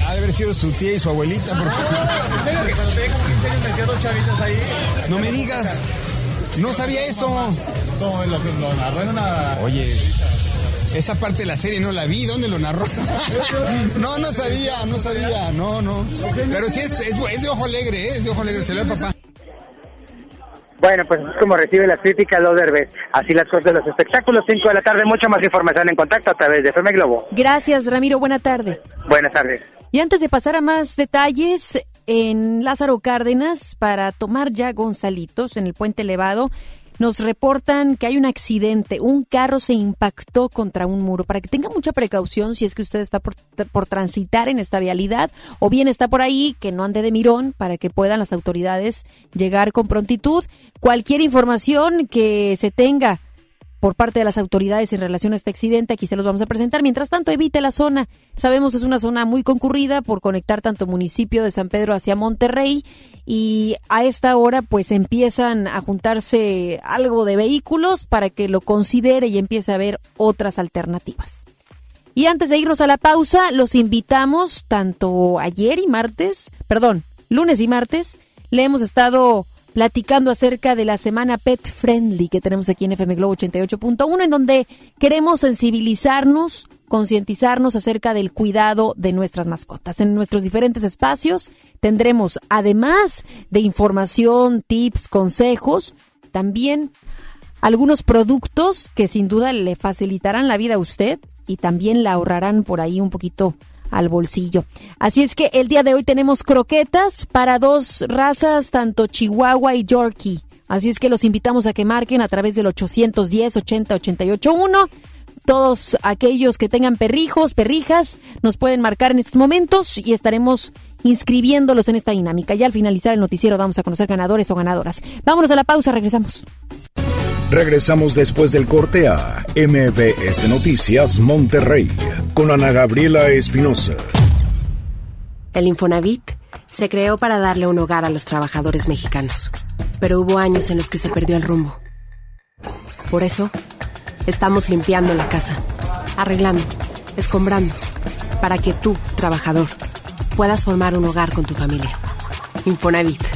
Ha de haber sido su tía y su abuelita. Porque... [laughs] No me digas. No sabía eso. Oye, esa parte de la serie no la vi. ¿Dónde lo narró? [laughs] no, no sabía, no sabía. No, no. Pero sí es, es, de ojo alegre, ¿eh? es de ojo alegre. Se lo papá. Bueno, pues es como recibe las críticas los derbes. Así las cosas de los espectáculos, 5 de la tarde, mucha más información en contacto a través de FM Globo. Gracias, Ramiro, buena tarde. Buenas tardes. Y antes de pasar a más detalles, en Lázaro Cárdenas, para tomar ya Gonzalitos en el puente elevado, nos reportan que hay un accidente, un carro se impactó contra un muro. Para que tenga mucha precaución si es que usted está por, transitar en esta vialidad o bien está por ahí, que no ande de mirón para que puedan las autoridades llegar con prontitud. Cualquier información que se tenga por parte de las autoridades en relación a este accidente. Aquí se los vamos a presentar. Mientras tanto, evite la zona. Sabemos es una zona muy concurrida por conectar tanto municipio de San Pedro hacia Monterrey y a esta hora pues empiezan a juntarse algo de vehículos para que lo considere y empiece a ver otras alternativas. Y antes de irnos a la pausa, los invitamos tanto ayer y martes, perdón, lunes y martes, le hemos estado platicando acerca de la semana Pet Friendly que tenemos aquí en FM Globo 88.1, en donde queremos sensibilizarnos, concientizarnos acerca del cuidado de nuestras mascotas. En nuestros diferentes espacios tendremos, además de información, tips, consejos, también algunos productos que sin duda le facilitarán la vida a usted y también la ahorrarán por ahí un poquito al bolsillo. Así es que el día de hoy tenemos croquetas para dos razas, tanto Chihuahua y Yorkie. Así es que los invitamos a que marquen a través del 810 80 88 1. Todos aquellos que tengan perrijos, perrijas, nos pueden marcar en estos momentos y estaremos inscribiéndolos en esta dinámica. Ya al finalizar el noticiero vamos a conocer ganadores o ganadoras. Vámonos a la pausa, regresamos. Regresamos después del corte a MBS Noticias Monterrey con Ana Gabriela Espinosa. El Infonavit se creó para darle un hogar a los trabajadores mexicanos, pero hubo años en los que se perdió el rumbo. Por eso, estamos limpiando la casa, arreglando, escombrando, para que tú, trabajador, puedas formar un hogar con tu familia. Infonavit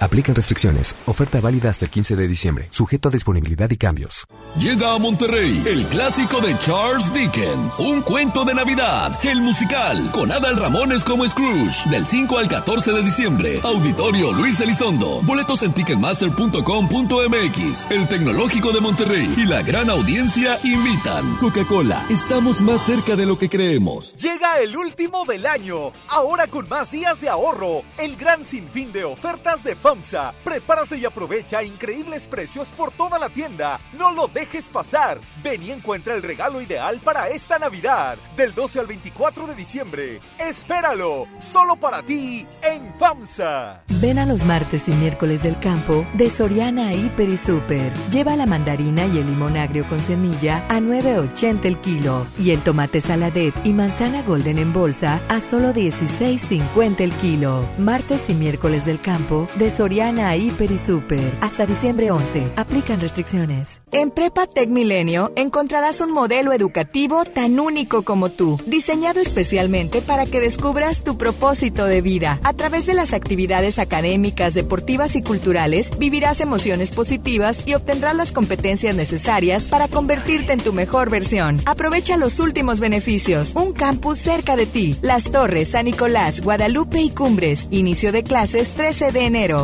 Aplican restricciones. Oferta válida hasta el 15 de diciembre. Sujeto a disponibilidad y cambios. Llega a Monterrey el clásico de Charles Dickens. Un cuento de Navidad. El musical. Con Adal Ramones como Scrooge. Del 5 al 14 de diciembre. Auditorio Luis Elizondo. Boletos en ticketmaster.com.mx. El Tecnológico de Monterrey. Y la gran audiencia invitan. Coca-Cola. Estamos más cerca de lo que creemos. Llega el último del año. Ahora con más días de ahorro. el gran sinfín de ofertas de FAMSA. Prepárate y aprovecha increíbles precios por toda la tienda. No lo dejes pasar. Ven y encuentra el regalo ideal para esta Navidad, del 12 al 24 de diciembre. Espéralo, solo para ti en FAMSA. Ven a los martes y miércoles del campo de Soriana Hiper y Super. Lleva la mandarina y el limón agrio con semilla a 9.80 el kilo y el tomate saladet y manzana golden en bolsa a solo 16.50 el kilo. Martes y miércoles del campo de Soriana Hiper y Super. Hasta diciembre 11. Aplican restricciones. En Prepa Tech Milenio encontrarás un modelo educativo tan único como tú, diseñado especialmente para que descubras tu propósito de vida. A través de las actividades académicas, deportivas y culturales, vivirás emociones positivas y obtendrás las competencias necesarias para convertirte en tu mejor versión. Aprovecha los últimos beneficios. Un campus cerca de ti. Las Torres, San Nicolás, Guadalupe y Cumbres. Inicio de clases 13 de enero.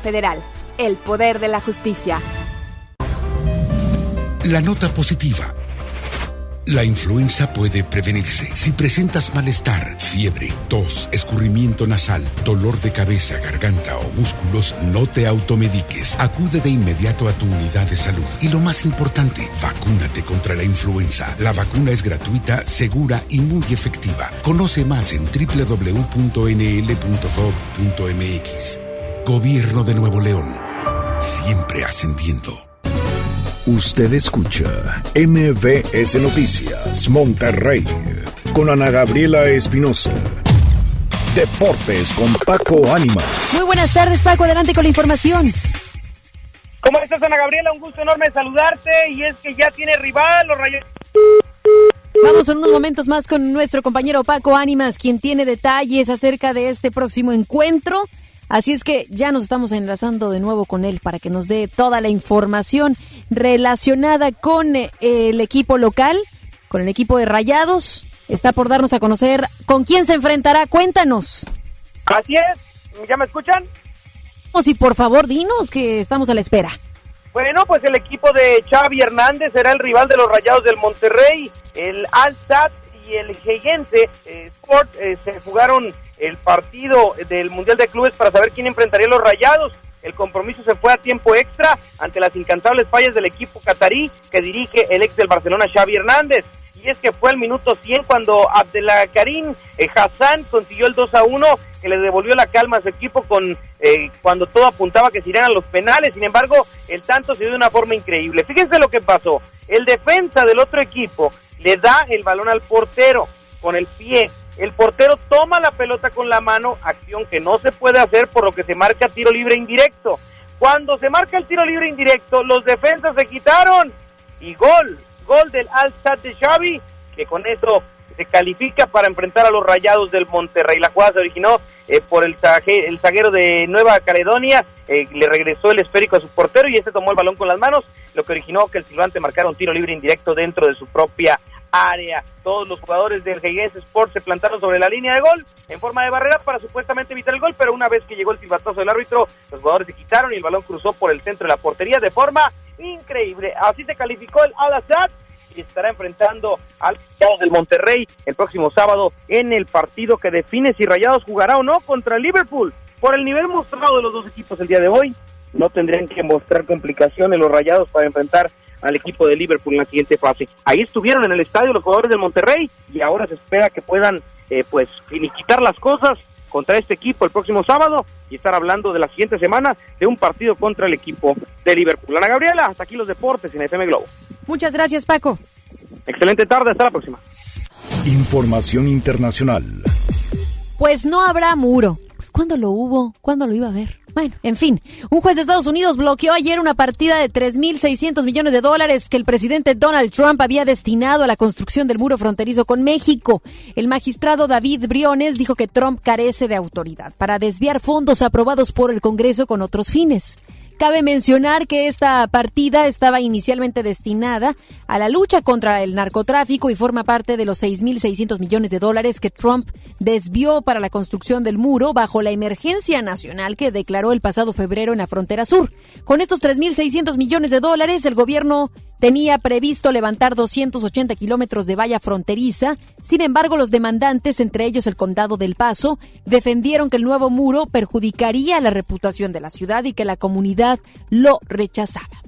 Federal. El poder de la justicia. La nota positiva. La influenza puede prevenirse. Si presentas malestar, fiebre, tos, escurrimiento nasal, dolor de cabeza, garganta o músculos, no te automediques. Acude de inmediato a tu unidad de salud. Y lo más importante, vacúnate contra la influenza. La vacuna es gratuita, segura y muy efectiva. Conoce más en www.nl.gov.mx. Gobierno de Nuevo León. Siempre ascendiendo. Usted escucha MBS Noticias Monterrey con Ana Gabriela Espinosa. Deportes con Paco Ánimas. Muy buenas tardes, Paco. Adelante con la información. ¿Cómo estás, Ana Gabriela? Un gusto enorme saludarte. Y es que ya tiene rival los Rayos. Vamos en unos momentos más con nuestro compañero Paco Ánimas, quien tiene detalles acerca de este próximo encuentro. Así es que ya nos estamos enlazando de nuevo con él para que nos dé toda la información relacionada con eh, el equipo local, con el equipo de Rayados. Está por darnos a conocer con quién se enfrentará. Cuéntanos. Así es. ¿Ya me escuchan? Y por favor, dinos que estamos a la espera. Bueno, pues el equipo de Xavi Hernández será el rival de los Rayados del Monterrey. El Alsat y el Geyense eh, Sport eh, se jugaron el partido del Mundial de Clubes para saber quién enfrentaría los Rayados. El compromiso se fue a tiempo extra ante las incansables fallas del equipo catarí que dirige el ex del Barcelona Xavi Hernández. Y es que fue al minuto 100 cuando Abdelkarim eh, Hassan consiguió el 2 a 1 que le devolvió la calma a su equipo con eh, cuando todo apuntaba que se irían a los penales. Sin embargo, el tanto se dio de una forma increíble. Fíjense lo que pasó. El defensa del otro equipo le da el balón al portero con el pie el portero toma la pelota con la mano, acción que no se puede hacer por lo que se marca tiro libre indirecto. Cuando se marca el tiro libre indirecto, los defensas se quitaron y gol, gol del Al de Xavi, que con eso se califica para enfrentar a los Rayados del Monterrey. La jugada se originó eh, por el, el zaguero de Nueva Caledonia, eh, le regresó el esférico a su portero y este tomó el balón con las manos, lo que originó que el silbante marcara un tiro libre indirecto dentro de su propia área. Todos los jugadores del Geguense Sport se plantaron sobre la línea de gol en forma de barrera para supuestamente evitar el gol, pero una vez que llegó el silbatazo del árbitro, los jugadores se quitaron y el balón cruzó por el centro de la portería de forma increíble. Así se calificó el Al-Assad y estará enfrentando al del Monterrey el próximo sábado en el partido que define si Rayados jugará o no contra Liverpool. Por el nivel mostrado de los dos equipos el día de hoy, no tendrían que mostrar complicaciones los Rayados para enfrentar al equipo de Liverpool en la siguiente fase. Ahí estuvieron en el estadio los jugadores del Monterrey y ahora se espera que puedan eh, pues finiquitar las cosas contra este equipo el próximo sábado y estar hablando de la siguiente semana de un partido contra el equipo de Liverpool. Ana Gabriela, hasta aquí los deportes en FM Globo. Muchas gracias, Paco. Excelente tarde, hasta la próxima. Información internacional. Pues no habrá muro. Pues ¿cuándo lo hubo? ¿Cuándo lo iba a ver? Bueno, en fin, un juez de Estados Unidos bloqueó ayer una partida de 3.600 millones de dólares que el presidente Donald Trump había destinado a la construcción del muro fronterizo con México. El magistrado David Briones dijo que Trump carece de autoridad para desviar fondos aprobados por el Congreso con otros fines. Cabe mencionar que esta partida estaba inicialmente destinada a la lucha contra el narcotráfico y forma parte de los 6.600 millones de dólares que Trump desvió para la construcción del muro bajo la emergencia nacional que declaró el pasado febrero en la frontera sur. Con estos 3.600 millones de dólares, el gobierno tenía previsto levantar 280 kilómetros de valla fronteriza. Sin embargo, los demandantes, entre ellos el condado del Paso, defendieron que el nuevo muro perjudicaría la reputación de la ciudad y que la comunidad lo rechazaba.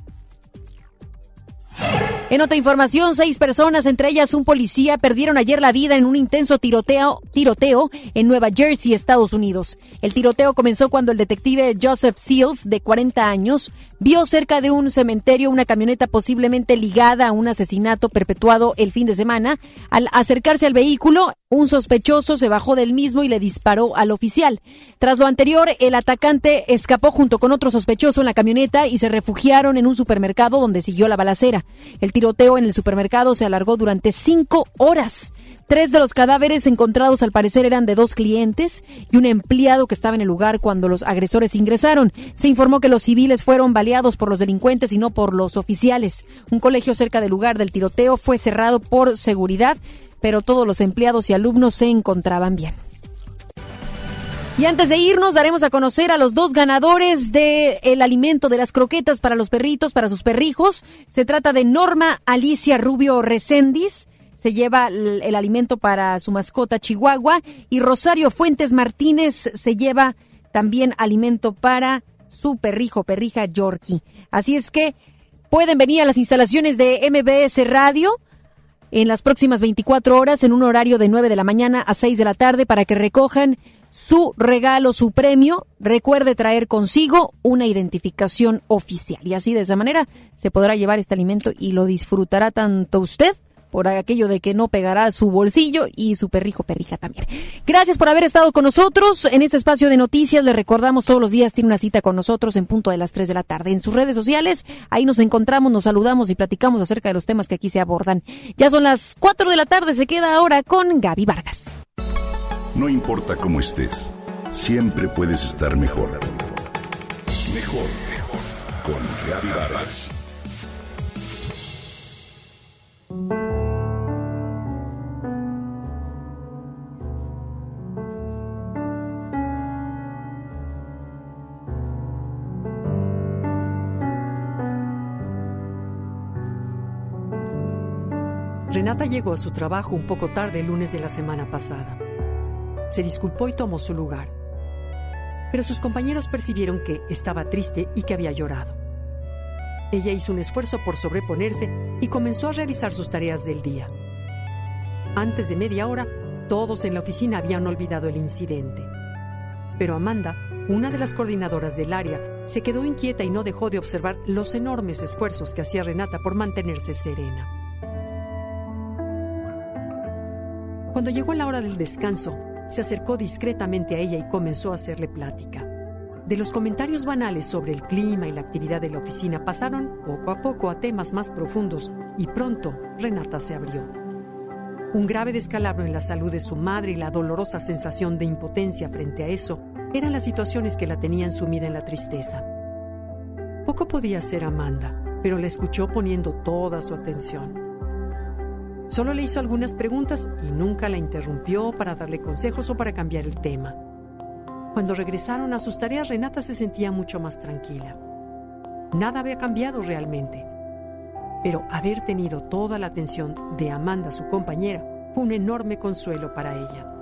En otra información, seis personas, entre ellas un policía, perdieron ayer la vida en un intenso tiroteo, tiroteo en Nueva Jersey, Estados Unidos. El tiroteo comenzó cuando el detective Joseph Seals, de 40 años, vio cerca de un cementerio una camioneta posiblemente ligada a un asesinato perpetuado el fin de semana. Al acercarse al vehículo, un sospechoso se bajó del mismo y le disparó al oficial. Tras lo anterior, el atacante escapó junto con otro sospechoso en la camioneta y se refugiaron en un supermercado donde siguió la balacera. El tiroteo en el supermercado se alargó durante cinco horas. Tres de los cadáveres encontrados al parecer eran de dos clientes y un empleado que estaba en el lugar cuando los agresores ingresaron. Se informó que los civiles fueron baleados por los delincuentes y no por los oficiales. Un colegio cerca del lugar del tiroteo fue cerrado por seguridad pero todos los empleados y alumnos se encontraban bien. Y antes de irnos, daremos a conocer a los dos ganadores del alimento de las croquetas para los perritos, para sus perrijos. Se trata de Norma Alicia Rubio Recendis, se lleva el, el alimento para su mascota Chihuahua, y Rosario Fuentes Martínez se lleva también alimento para su perrijo, perrija Yorkie. Así es que pueden venir a las instalaciones de MBS Radio en las próximas 24 horas en un horario de 9 de la mañana a 6 de la tarde para que recojan su regalo, su premio. Recuerde traer consigo una identificación oficial y así de esa manera se podrá llevar este alimento y lo disfrutará tanto usted por aquello de que no pegará su bolsillo y su perrijo perrija también. Gracias por haber estado con nosotros en este espacio de noticias. Le recordamos todos los días tiene una cita con nosotros en punto de las 3 de la tarde. En sus redes sociales, ahí nos encontramos, nos saludamos y platicamos acerca de los temas que aquí se abordan. Ya son las 4 de la tarde, se queda ahora con Gaby Vargas. No importa cómo estés, siempre puedes estar mejor. Mejor, mejor. Con Gaby Vargas. Renata llegó a su trabajo un poco tarde el lunes de la semana pasada. Se disculpó y tomó su lugar. Pero sus compañeros percibieron que estaba triste y que había llorado. Ella hizo un esfuerzo por sobreponerse y comenzó a realizar sus tareas del día. Antes de media hora, todos en la oficina habían olvidado el incidente. Pero Amanda, una de las coordinadoras del área, se quedó inquieta y no dejó de observar los enormes esfuerzos que hacía Renata por mantenerse serena. Cuando llegó la hora del descanso, se acercó discretamente a ella y comenzó a hacerle plática. De los comentarios banales sobre el clima y la actividad de la oficina pasaron poco a poco a temas más profundos y pronto Renata se abrió. Un grave descalabro en la salud de su madre y la dolorosa sensación de impotencia frente a eso eran las situaciones que la tenían sumida en la tristeza. Poco podía hacer Amanda, pero la escuchó poniendo toda su atención. Solo le hizo algunas preguntas y nunca la interrumpió para darle consejos o para cambiar el tema. Cuando regresaron a sus tareas, Renata se sentía mucho más tranquila. Nada había cambiado realmente, pero haber tenido toda la atención de Amanda, su compañera, fue un enorme consuelo para ella.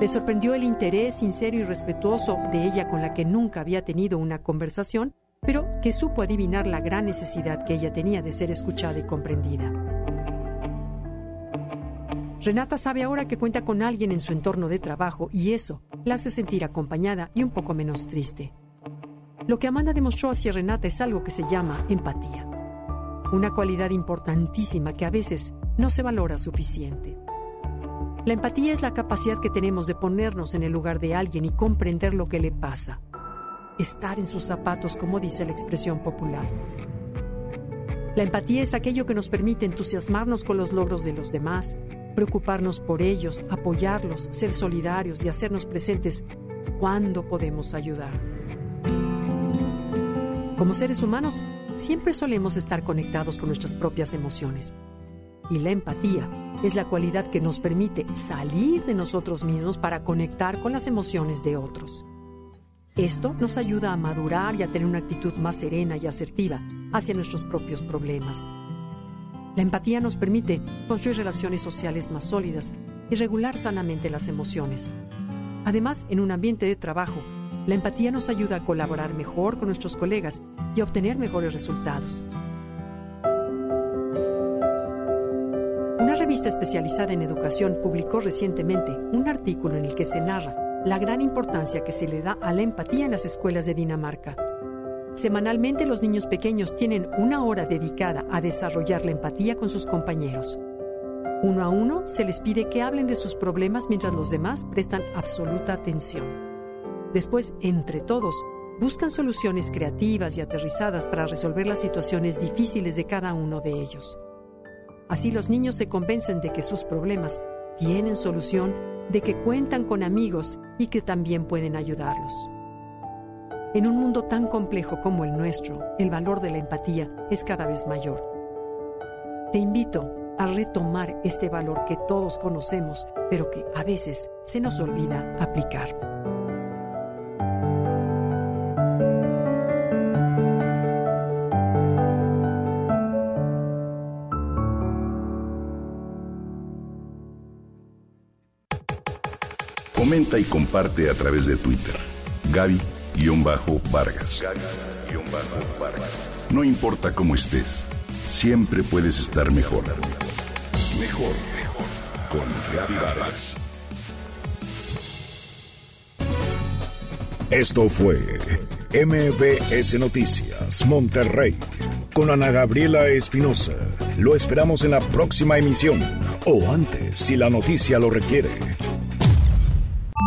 Le sorprendió el interés sincero y respetuoso de ella con la que nunca había tenido una conversación, pero que supo adivinar la gran necesidad que ella tenía de ser escuchada y comprendida. Renata sabe ahora que cuenta con alguien en su entorno de trabajo y eso la hace sentir acompañada y un poco menos triste. Lo que Amanda demostró hacia Renata es algo que se llama empatía, una cualidad importantísima que a veces no se valora suficiente. La empatía es la capacidad que tenemos de ponernos en el lugar de alguien y comprender lo que le pasa. Estar en sus zapatos, como dice la expresión popular. La empatía es aquello que nos permite entusiasmarnos con los logros de los demás, preocuparnos por ellos, apoyarlos, ser solidarios y hacernos presentes cuando podemos ayudar. Como seres humanos, siempre solemos estar conectados con nuestras propias emociones. Y la empatía es la cualidad que nos permite salir de nosotros mismos para conectar con las emociones de otros. Esto nos ayuda a madurar y a tener una actitud más serena y asertiva hacia nuestros propios problemas. La empatía nos permite construir relaciones sociales más sólidas y regular sanamente las emociones. Además, en un ambiente de trabajo, la empatía nos ayuda a colaborar mejor con nuestros colegas y a obtener mejores resultados. Una revista especializada en educación publicó recientemente un artículo en el que se narra la gran importancia que se le da a la empatía en las escuelas de Dinamarca. Semanalmente los niños pequeños tienen una hora dedicada a desarrollar la empatía con sus compañeros. Uno a uno se les pide que hablen de sus problemas mientras los demás prestan absoluta atención. Después, entre todos, buscan soluciones creativas y aterrizadas para resolver las situaciones difíciles de cada uno de ellos. Así los niños se convencen de que sus problemas tienen solución, de que cuentan con amigos y que también pueden ayudarlos. En un mundo tan complejo como el nuestro, el valor de la empatía es cada vez mayor. Te invito a retomar este valor que todos conocemos, pero que a veces se nos olvida aplicar. Comenta y comparte a través de Twitter. Gaby Vargas. No importa cómo estés, siempre puedes estar mejor. Mejor, mejor. Con Gaby Vargas. Esto fue MBS Noticias Monterrey con Ana Gabriela Espinosa. Lo esperamos en la próxima emisión o antes si la noticia lo requiere.